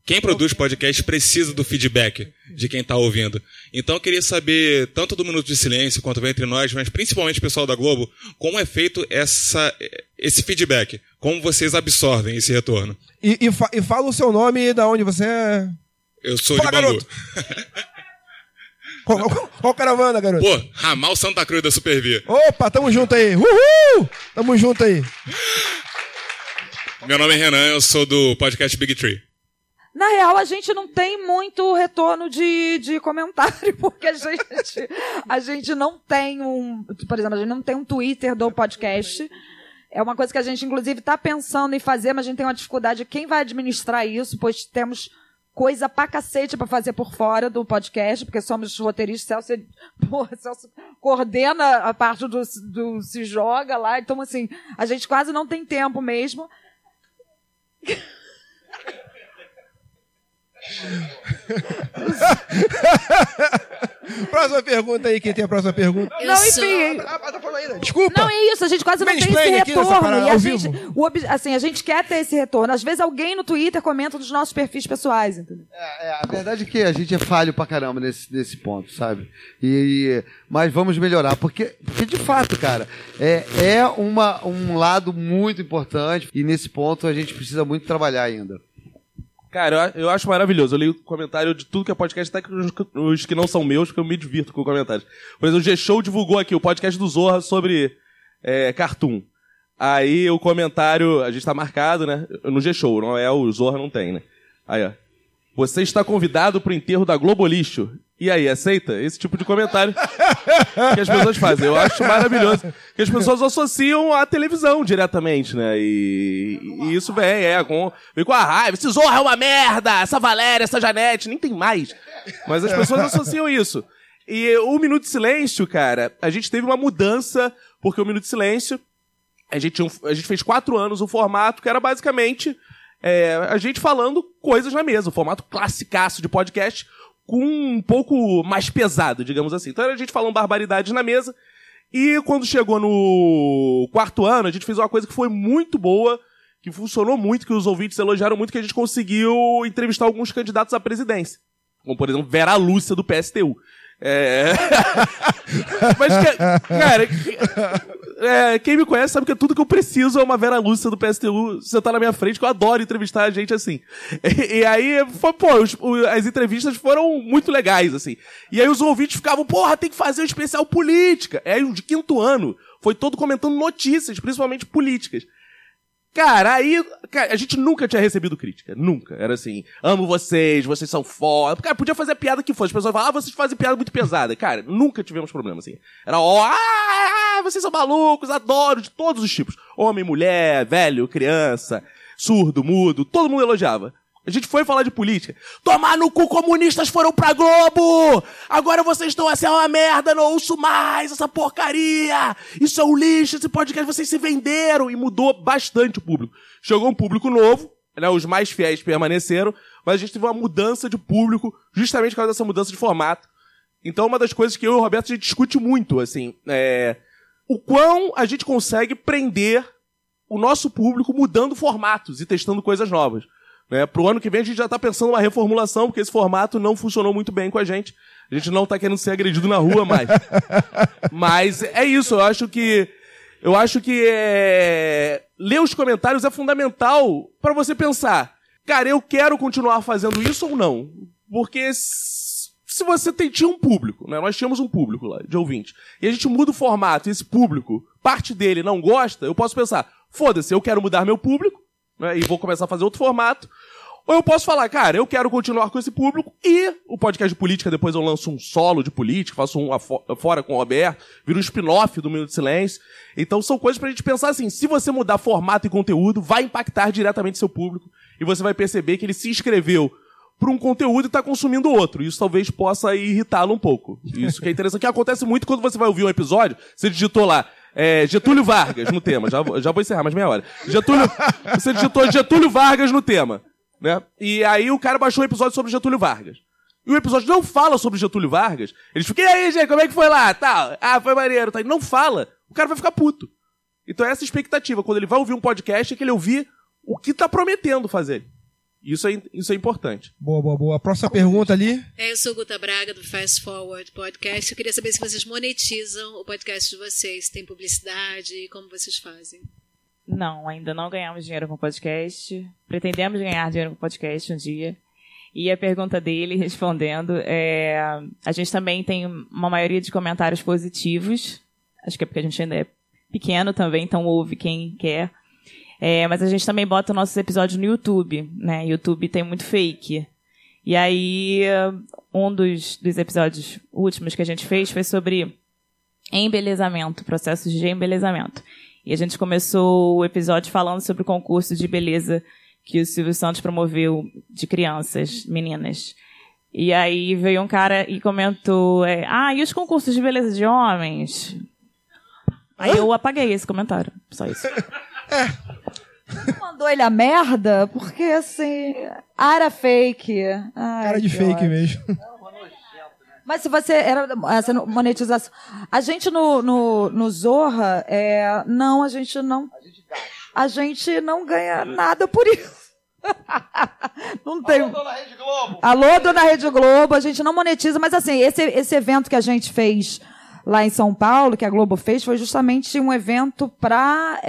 quem produz podcast precisa do feedback de quem está ouvindo. Então eu queria saber, tanto do Minuto de Silêncio quanto do Entre Nós, mas principalmente o pessoal da Globo, como é feito essa, esse feedback. Como vocês absorvem esse retorno. E, e, fa- e fala o seu nome e da onde você é. Eu sou Fala, de Bangu. Qual, qual, qual caravana, garoto? Pô, Ramal Santa Cruz da Super V. Opa, tamo junto aí. Uhul! Tamo junto aí. Meu nome é Renan, eu sou do podcast Big Tree. Na real, a gente não tem muito retorno de, de comentário, porque a gente, a gente não tem um. Por exemplo, a gente não tem um Twitter do podcast. É uma coisa que a gente, inclusive, está pensando em fazer, mas a gente tem uma dificuldade. Quem vai administrar isso? Pois temos coisa pra cacete pra fazer por fora do podcast, porque somos roteiristas. Celso, porra, Celso coordena a parte do, do Se Joga lá. Então, assim, a gente quase não tem tempo mesmo. próxima pergunta aí, quem tem a próxima pergunta? não, enfim. Ah, tá falando ainda. Desculpa. Não, é isso, a gente quase não tem esse retorno. parada, E a gente, vivo. o ob- assim, a gente quer ter esse retorno. Às vezes alguém no Twitter comenta nos nossos perfis pessoais, entendeu? É, a verdade é que a gente é falho pra caramba nesse, nesse ponto, sabe? E, mas vamos melhorar, porque, porque de fato, cara, é, é uma, um lado muito importante e nesse ponto a gente precisa muito trabalhar ainda. Cara, eu, eu acho maravilhoso. Eu leio comentário de tudo que é podcast, até que os, os que não são meus, porque eu me divirto com comentários. Por exemplo, o G-Show divulgou aqui o podcast do Zorra sobre é, Cartoon. Aí o comentário, a gente tá marcado, né? No G-Show, não é o Zorra, não tem, né? Aí, ó. Você está convidado pro enterro da Globolixo. E aí, aceita? Esse tipo de comentário que as pessoas fazem. Eu acho maravilhoso. Que as pessoas associam à televisão diretamente, né? E, e isso vem, é, com, vem com a raiva. Esse Zorra é uma merda! Essa Valéria, essa Janete, nem tem mais. Mas as pessoas associam isso. E o Minuto de Silêncio, cara, a gente teve uma mudança, porque o Minuto de Silêncio, a gente, um- a gente fez quatro anos o formato que era basicamente é, a gente falando coisas na mesa, o formato classicaço de podcast, com um pouco mais pesado, digamos assim. Então era a gente falando barbaridades na mesa. E quando chegou no quarto ano, a gente fez uma coisa que foi muito boa, que funcionou muito, que os ouvintes elogiaram muito, que a gente conseguiu entrevistar alguns candidatos à presidência. Como, por exemplo, Vera Lúcia, do PSTU. É... Mas, cara, é, quem me conhece sabe que tudo que eu preciso é uma Vera Lúcia do PSTU sentar na minha frente, que eu adoro entrevistar a gente assim. E, e aí, foi, pô, os- as entrevistas foram muito legais, assim. E aí os ouvintes ficavam, porra, tem que fazer um especial política. É aí, o de quinto ano, foi todo comentando notícias, principalmente políticas. Cara, aí, cara, a gente nunca tinha recebido crítica. Nunca. Era assim, amo vocês, vocês são foda. Cara, podia fazer a piada que fosse. As pessoas falavam, ah, vocês fazem piada muito pesada. Cara, nunca tivemos problema, assim. Era, ó, ah, ah, vocês são malucos, adoro, de todos os tipos. Homem, mulher, velho, criança, surdo, mudo, todo mundo elogiava. A gente foi falar de política. Tomar no cu, comunistas foram pra Globo! Agora vocês estão assim, é uma merda, não ouço mais essa porcaria! Isso é um lixo, esse podcast vocês se venderam! E mudou bastante o público. Chegou um público novo, né? Os mais fiéis permaneceram, mas a gente teve uma mudança de público, justamente por causa dessa mudança de formato. Então, uma das coisas que eu e o Roberto a gente discute muito, assim, é o quão a gente consegue prender o nosso público mudando formatos e testando coisas novas. Né? Pro ano que vem a gente já tá pensando uma reformulação, porque esse formato não funcionou muito bem com a gente. A gente não tá querendo ser agredido na rua mais. Mas é isso, eu acho que. Eu acho que é, ler os comentários é fundamental pra você pensar. Cara, eu quero continuar fazendo isso ou não? Porque se você tem, tinha um público, né? Nós tínhamos um público lá, de ouvinte. E a gente muda o formato e esse público, parte dele não gosta, eu posso pensar, foda-se, eu quero mudar meu público, né? E vou começar a fazer outro formato. Ou eu posso falar, cara, eu quero continuar com esse público e o podcast de política, depois eu lanço um solo de política, faço um fora com o Roberto, vira um spin-off do Minuto de Silêncio. Então são coisas pra gente pensar assim, se você mudar formato e conteúdo, vai impactar diretamente seu público e você vai perceber que ele se inscreveu para um conteúdo e tá consumindo outro. Isso talvez possa irritá-lo um pouco. Isso que é interessante, que acontece muito quando você vai ouvir um episódio, você digitou lá, é, Getúlio Vargas no tema. Já, já vou encerrar, mais meia hora. Getúlio, você digitou Getúlio Vargas no tema. Né? E aí o cara baixou um episódio sobre Getúlio Vargas. E o episódio não fala sobre Getúlio Vargas. Eles ficam, e aí, gente, como é que foi lá? Tal. Ah, foi maneiro. Tá? Ele não fala. O cara vai ficar puto. Então essa é a expectativa. Quando ele vai ouvir um podcast, é que ele ouvir o que tá prometendo fazer. Isso é, isso é importante. Boa, boa, boa. Próxima pergunta ali. É, eu sou Guta Braga, do Fast Forward Podcast. Eu queria saber se vocês monetizam o podcast de vocês. Tem publicidade e como vocês fazem. Não, ainda não ganhamos dinheiro com o podcast. Pretendemos ganhar dinheiro com o podcast um dia. E a pergunta dele, respondendo, é, a gente também tem uma maioria de comentários positivos. Acho que é porque a gente ainda é pequeno também, então ouve quem quer. É, mas a gente também bota nossos episódios no YouTube, né? YouTube tem muito fake. E aí, um dos, dos episódios últimos que a gente fez foi sobre embelezamento, processos de embelezamento. E a gente começou o episódio falando sobre o concurso de beleza que o Silvio Santos promoveu de crianças, meninas. E aí veio um cara e comentou: é, Ah, e os concursos de beleza de homens? Aí eu apaguei esse comentário. Só isso. Mandou ele a merda, porque assim. Ara fake. Ai, Cara de fake ódio. mesmo. Mas se você era essa monetização. A gente no, no, no Zorra, é, não, a gente não. A gente não ganha nada por isso. não tem. Alô, dona Rede Globo. Alô, dona Rede Globo. A gente não monetiza, mas assim, esse, esse evento que a gente fez lá em São Paulo, que a Globo fez, foi justamente um evento para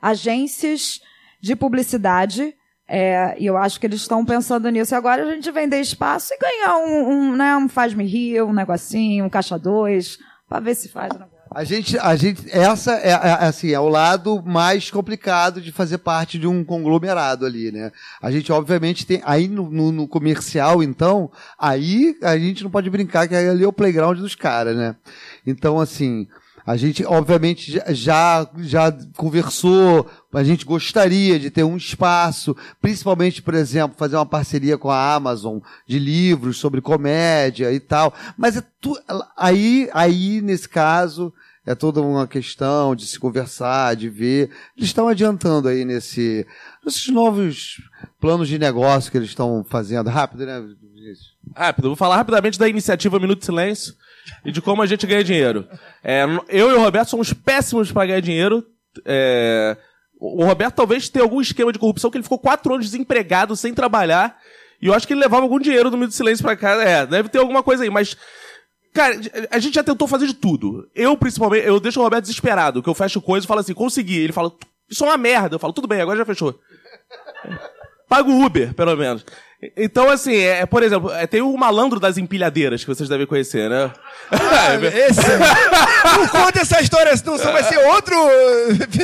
agências de publicidade. É, e eu acho que eles estão pensando nisso. Agora a gente vender espaço e ganhar um, um, né, um faz-me rir, um negocinho, um caixa dois, para ver se faz negócio. A gente, a gente, essa é, é, assim, é o lado mais complicado de fazer parte de um conglomerado ali, né? A gente, obviamente, tem, aí no, no, no comercial, então, aí a gente não pode brincar que ali é o playground dos caras, né? Então, assim, a gente, obviamente, já- já, já conversou, a gente gostaria de ter um espaço, principalmente, por exemplo, fazer uma parceria com a Amazon de livros sobre comédia e tal. Mas é tu, aí, aí, nesse caso, é toda uma questão de se conversar, de ver. Eles estão adiantando aí nesse, nesses novos planos de negócio que eles estão fazendo. Rápido, né? Vinícius? Rápido, vou falar rapidamente da iniciativa Minuto de Silêncio e de como a gente ganha dinheiro. É, eu e o Roberto somos péssimos para ganhar dinheiro. É, o Roberto talvez tenha algum esquema de corrupção que ele ficou quatro anos desempregado, sem trabalhar. E eu acho que ele levava algum dinheiro do Minuto de Silêncio pra cá. É, deve ter alguma coisa aí, mas. Cara, a gente já tentou fazer de tudo. Eu, principalmente, eu deixo o Roberto desesperado, que eu fecho coisa e falo assim, consegui. Ele fala, isso é uma merda. Eu falo, tudo bem, agora já fechou. Paga o Uber, pelo menos. Então, assim, é, por exemplo, é, tem o malandro das empilhadeiras, que vocês devem conhecer, né? Esse. Não conta essa história, senão só vai ser outro.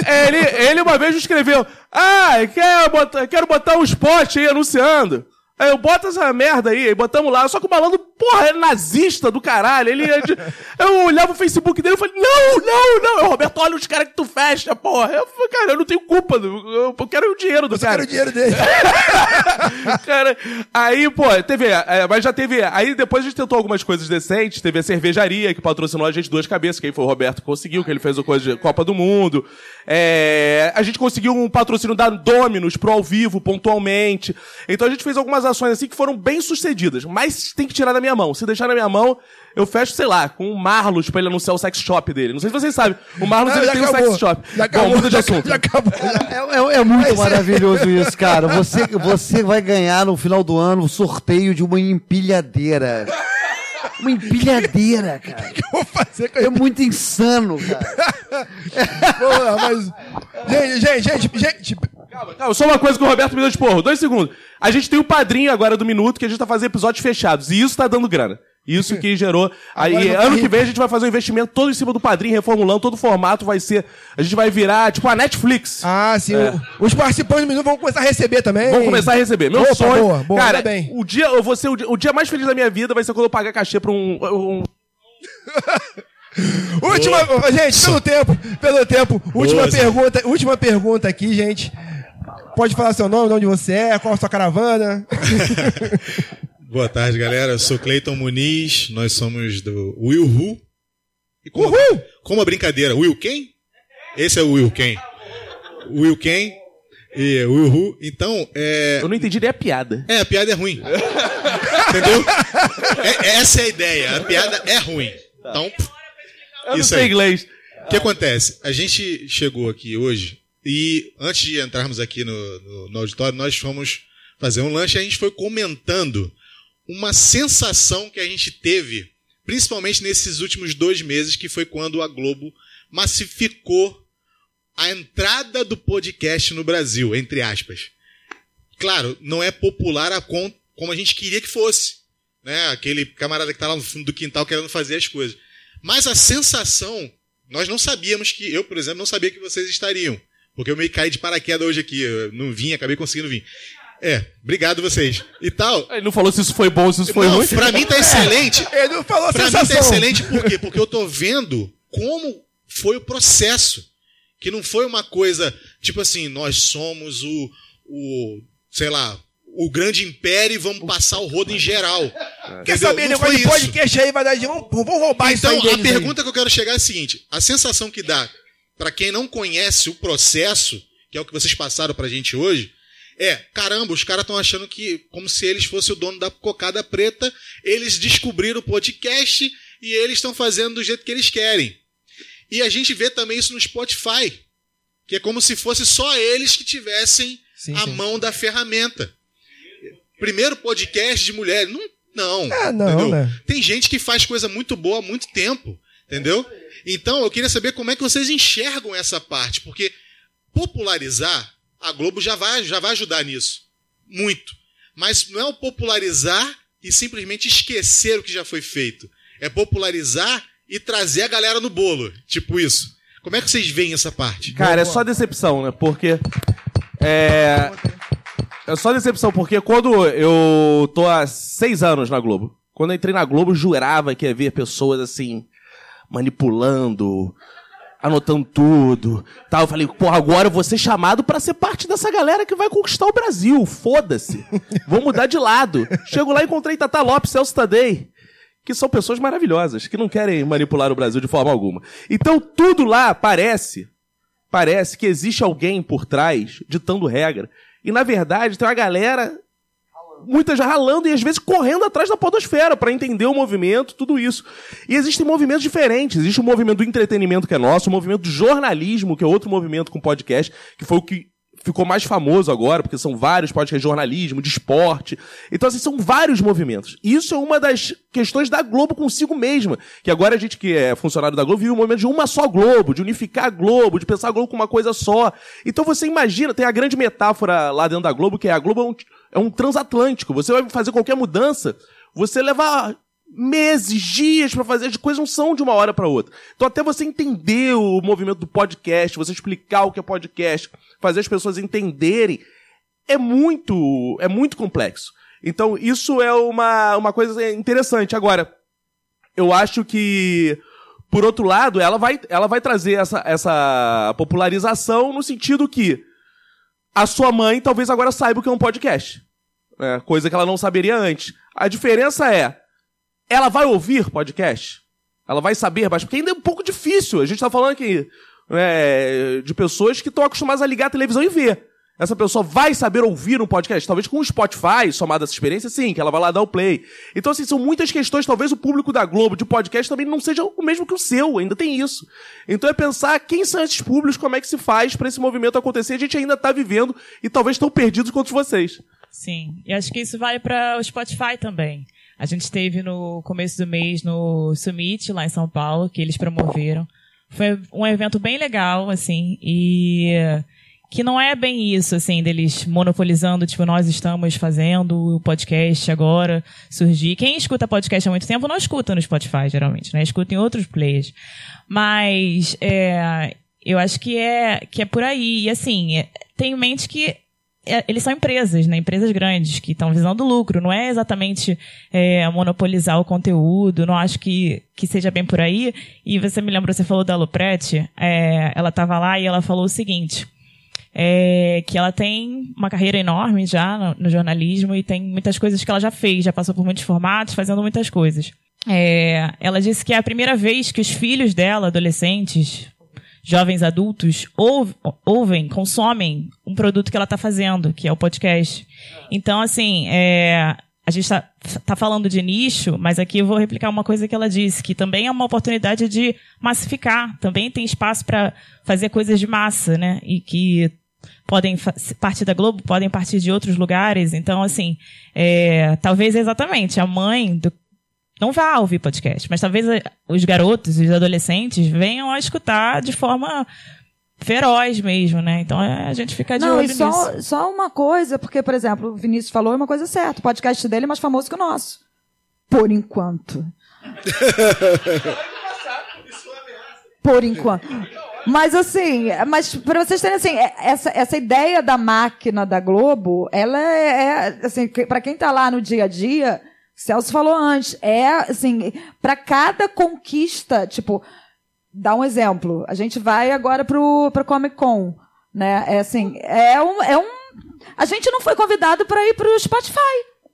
É, ele, ele uma vez escreveu: Ah, quero botar, quero botar um spot aí anunciando. Aí eu boto essa merda aí, aí botamos lá. Só que o malandro, porra, é nazista do caralho. Ele é de- Eu olhava o Facebook dele e falei: Não, não, não. Eu, Roberto, olha os caras que tu fecha, porra. Eu falei, cara, eu não tenho culpa. do- Eu quero o dinheiro do cara. quero o dinheiro dele. cara, aí, pô, teve. é, mas já teve. Aí depois a gente tentou algumas coisas decentes. Teve a cervejaria que patrocinou a gente duas cabeças, que aí foi o Roberto que conseguiu, que ele fez o coisa de Copa do Mundo. É, a gente conseguiu um patrocínio da Dominus pro ao vivo, pontualmente. Então a gente fez algumas ações assim que foram bem sucedidas. Mas tem que tirar da minha mão. Se deixar na minha mão, eu fecho, sei lá, com o Marlos pra ele anunciar o sex shop dele. Não sei se vocês sabem. O Marlos ele tem um acabou. sex shop. Já Bom, acabou, muda de já- assunto. já É, é- é muito maravilhoso isso, cara. Você, você vai ganhar no final do ano o sorteio de uma empilhadeira. Uma empilhadeira, cara. É muito insano, cara. Porra, mas. Gente, gente, gente, gente. Calma, só uma coisa que o Roberto me deu de porro. Dois segundos. A gente tem o padrinho agora do Minuto, que a gente tá fazendo episódios fechados. E isso tá dando grana. Isso que gerou. Aí, ano rir. que vem a gente vai fazer um investimento todo em cima do padrinho, reformulando, todo o formato vai ser. A gente vai virar, tipo, a Netflix. Ah, sim. É. o- Os participantes do minuto vão começar a receber também. Vamos começar a receber. Meu Opa, sonho. Boa, boa, cara, bem. o dia, eu vou ser o dia, o dia mais feliz da minha vida vai ser quando eu pagar cachê pra um. um- Última, gente, pelo tempo, pelo tempo, última Boa, pergunta, última pergunta aqui, gente. Pode falar seu nome, de onde você é, qual a sua caravana. Boa tarde, galera. Eu sou Cleiton Muniz, nós somos do Will Who. E como, como a brincadeira, Will quem? Esse é o Will quem? Will quem? E Will Who. Então, é... Eu não entendi nem a piada. É, a piada é ruim. Entendeu? É- essa é a ideia. A piada é ruim. Então, Eu não isso sei aí. inglês. O que acontece? A gente chegou aqui hoje e antes de entrarmos aqui no, no- no auditório, nós fomos fazer um lanche e a gente foi comentando uma sensação que a gente teve, principalmente nesses últimos dois meses, que foi quando a Globo massificou a entrada do podcast no Brasil, entre aspas. Claro, não é popular a con- como a gente queria que fosse. Né? Aquele camarada que está lá no fundo do quintal querendo fazer as coisas. Mas a sensação, nós não sabíamos que, eu, por exemplo, não sabia que vocês estariam. Porque eu meio que caí de paraquedas hoje aqui. Eu não vim, acabei conseguindo vir. É, obrigado vocês. E tal. Ele não falou se isso foi bom ou se isso foi não, ruim. Pra mim tá excelente. Ele não falou Pra mim tá sensação. excelente por quê? Porque eu tô vendo como foi o processo. Que não foi uma coisa, tipo assim, nós somos o, o sei lá, o grande império e vamos passar o rodo em geral. Quer Entendeu? saber, Não negócio de isso. podcast aí vai dar de. Vamos, vamos roubar isso Então, a deles aí. pergunta que eu quero chegar é a seguinte: a sensação que dá pra quem não conhece o processo, que é o que vocês passaram pra gente hoje, é: caramba, os caras estão achando que, como se eles fossem o dono da cocada preta, eles descobriram o podcast e eles estão fazendo do jeito que eles querem. E a gente vê também isso no Spotify, que é como se fosse só eles que tivessem Sim, a sim. mão da ferramenta. Primeiro podcast de mulher. Não, não. É, não, entendeu? né? Tem gente que faz coisa muito boa há muito tempo, entendeu? Então eu queria saber como é que vocês enxergam essa parte, porque popularizar, a Globo já vai, já vai ajudar nisso. Muito. Mas não é o popularizar e simplesmente esquecer o que já foi feito. É popularizar e trazer a galera no bolo. Tipo isso. Como é que vocês veem essa parte? Cara, é só decepção, né? Porque. É. É só decepção, porque quando eu tô há seis anos na Globo, quando eu entrei na Globo, jurava que ia ver pessoas assim, manipulando, anotando tudo. Tal. Eu falei, porra, agora eu vou ser chamado pra ser parte dessa galera que vai conquistar o Brasil. Foda-se. Vou mudar de lado. Chego lá e encontrei Tata Lopes, Celso Tadei que são pessoas maravilhosas, que não querem manipular o Brasil de forma alguma. Então tudo lá parece, parece que existe alguém por trás ditando regra. E na verdade tem uma galera, muitas ralando e às vezes correndo atrás da podosfera para entender o movimento, tudo isso. E existem movimentos diferentes. Existe o movimento do entretenimento que é nosso, o movimento do jornalismo, que é outro movimento com podcast, que foi o que ficou mais famoso agora, porque são vários podcasts de jornalismo, de esporte. Então, assim, são vários movimentos. E isso é uma das questões da Globo consigo mesma. Que agora a gente que é funcionário da Globo vive um momento de uma só Globo, de unificar a Globo, de pensar a Globo como uma coisa só. Então você imagina, tem a grande metáfora lá dentro da Globo, que é a Globo é um, é um transatlântico. Você vai fazer qualquer mudança, você leva meses, dias pra fazer, as coisas não são de uma hora pra outra. Então até você entender o movimento do podcast, você explicar o que é podcast, fazer as pessoas entenderem, é muito, é muito complexo. Então isso é uma, uma coisa interessante. Agora, eu acho que por outro lado, ela vai, ela vai trazer essa, essa popularização no sentido que a sua mãe talvez agora saiba o que é um podcast. né? coisa que ela não saberia antes. A diferença é, ela vai ouvir podcast? Ela vai saber, mas porque ainda é um pouco difícil. A gente tá falando aqui né, de pessoas que estão acostumadas a ligar a televisão e ver. Essa pessoa vai saber ouvir um podcast. Talvez com o Spotify, somada essa experiência, sim, que ela vai lá dar o play. Então, assim, são muitas questões. Talvez o público da Globo de podcast também não seja o mesmo que o seu. Ainda tem isso. Então é pensar quem são esses públicos, como é que se faz para esse movimento acontecer. A gente ainda tá vivendo e talvez tão perdidos quanto vocês. Sim, e acho que isso vale para o Spotify também. A gente esteve no começo do mês no Summit, lá em São Paulo, que eles promoveram. Foi um evento bem legal, assim, e que não é bem isso, assim, deles monopolizando, tipo, nós estamos fazendo o podcast agora surgir. Quem escuta podcast há muito tempo não escuta no Spotify, geralmente, né? Escuta em outros players. Mas, é, eu acho que é, que é por aí. E, assim, é, tem em mente que é, eles são empresas, né? Empresas grandes que estão visando lucro. Não é exatamente é, monopolizar o conteúdo. Não acho que, que seja bem por aí. E você me lembra, você falou da Luprete. É, ela estava lá e ela falou o seguinte. É, que ela tem uma carreira enorme já no, no jornalismo e tem muitas coisas que ela já fez, já passou por muitos formatos, fazendo muitas coisas. É, ela disse que é a primeira vez que os filhos dela, adolescentes, jovens adultos, ouv- ouvem, consomem um produto que ela está fazendo, que é o podcast. Então, assim, é, a gente está tá falando de nicho, mas aqui eu vou replicar uma coisa que ela disse, que também é uma oportunidade de massificar. Também tem espaço para fazer coisas de massa, né? E que podem partir da Globo, podem partir de outros lugares. Então, assim, é, talvez exatamente a mãe do não vá ouvir podcast, mas talvez eh, os garotos os adolescentes venham a escutar de forma feroz mesmo, né? Então é, a gente fica de Não, olho e nisso. só, só uma coisa, porque, por exemplo, o Vinícius falou uma coisa certa. O podcast dele é mais famoso que o nosso. Por enquanto. Por enquanto. Mas assim, mas para vocês terem assim, é- essa, essa ideia da máquina da Globo, ela é, é, assim, para quem tá lá no dia a dia, Celso falou antes, é assim, para cada conquista, tipo, dá um exemplo. A gente vai agora pro para Comic Con, né? É assim, é um, é um a gente não foi convidado para ir pro Spotify,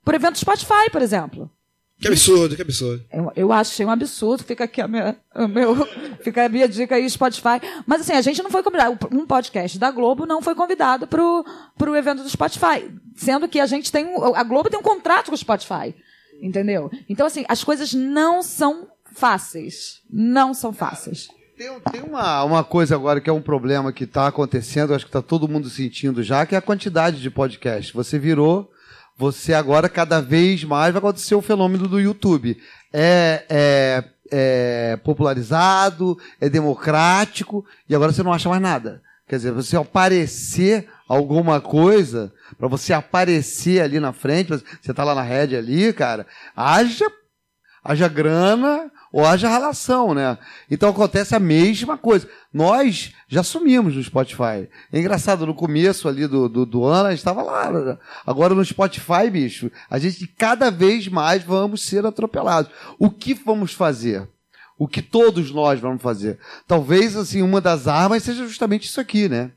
pro evento Spotify, por exemplo. Que absurdo, que absurdo. Eu, eu achei um absurdo, fica aqui a minha, o meu, fica a minha dica aí, Spotify. Mas assim, a gente não foi convidado, um podcast da Globo não foi convidado pro, pro evento do Spotify. Sendo que a gente tem, um- a Globo tem um contrato com o Spotify. Entendeu? Então assim, as coisas não são fáceis. Não são fáceis. Tem uma, uma coisa agora que é um problema que está acontecendo, acho que está todo mundo sentindo já, que é a quantidade de podcast. Você virou, você agora cada vez mais vai acontecer o fenômeno do YouTube. É, é, é popularizado, é democrático, e agora você não acha mais nada. Quer dizer, você aparecer alguma coisa, para você aparecer ali na frente, você tá lá na rede ali, cara, haja haja grana ou haja relação, né? Então acontece a mesma coisa. Nós já sumimos no Spotify. É engraçado, no começo ali do, do, do ano, a gente estava lá. né? Agora no Spotify, bicho, a gente cada vez mais vamos ser atropelados. O que vamos fazer? O que todos nós vamos fazer? Talvez, assim, uma das armas seja justamente isso aqui, né?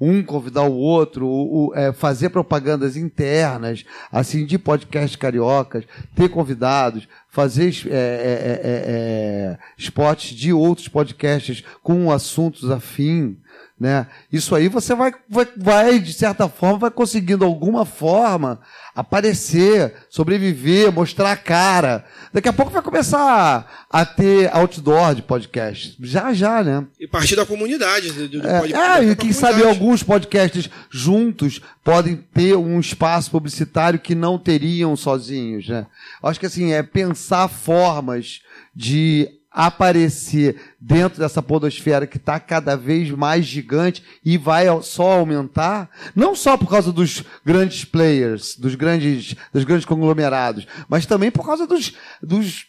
Um convidar o outro, o- o, é, fazer propagandas internas, assim, de podcast cariocas, ter convidados, fazer é, é, é, é, spots de outros podcasts com assuntos afim, né? Isso aí você vai, vai, vai, de certa forma, vai conseguindo alguma forma aparecer, sobreviver, mostrar a cara. Daqui a pouco vai começar a ter outdoor de podcast. Já, já, né? E partir da comunidade. Do, do, É, é, e quem sabe alguns podcasts juntos podem ter um espaço publicitário que não teriam sozinhos, né? Acho que assim, é pensar formas de aparecer dentro dessa podosfera que está cada vez mais gigante e vai só aumentar, não só por causa dos grandes players, dos grandes, dos grandes conglomerados, mas também por causa dos, dos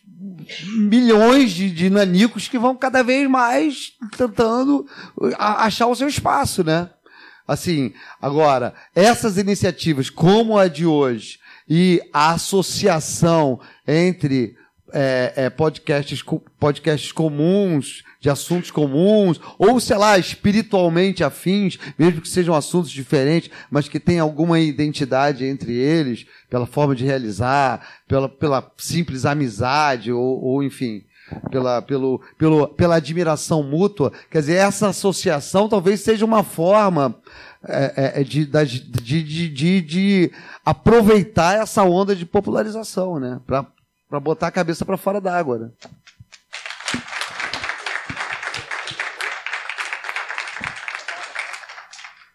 milhões de, de nanicos que vão cada vez mais tentando achar o seu espaço, né? Assim, agora, essas iniciativas como a de hoje e a associação entre é, é, podcasts, podcasts comuns, de assuntos comuns, ou, sei lá, espiritualmente afins, mesmo que sejam assuntos diferentes, mas que tenham alguma identidade entre eles, pela forma de realizar, pela, pela simples amizade, ou, ou enfim, pela, pelo, pelo, pela admiração mútua. Quer dizer, essa associação talvez seja uma forma é, é, é, de, de, de, de aproveitar essa onda de popularização, né? Para botar a cabeça para fora d'água, né?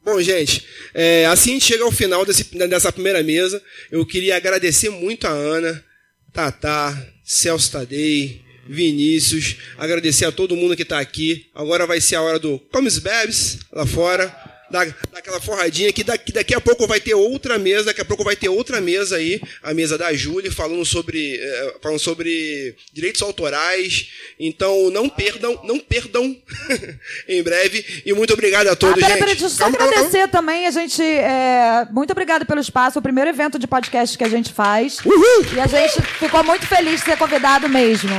Bom, gente, é, assim a gente chega ao final desse- dessa primeira mesa. Eu queria agradecer muito a Ana, Tatá, Celso Tadei, Vinícius, agradecer a todo mundo que está aqui. Agora vai ser a hora do Comes Bebes lá fora. Dá, dá aquela forradinha que daqui, daqui a pouco vai ter outra mesa, daqui a pouco vai ter outra mesa aí, a mesa da Júlia, falando sobre, eh, falando sobre direitos autorais. Então não perdam, não perdam em breve. E muito obrigado a Ah, todos, peraí, gente. deixa eu só Calma, calma, calma. agradecer também. A gente. é, muito obrigada pelo espaço. O primeiro evento de podcast que a gente faz. E a gente ficou muito feliz de ser convidado mesmo.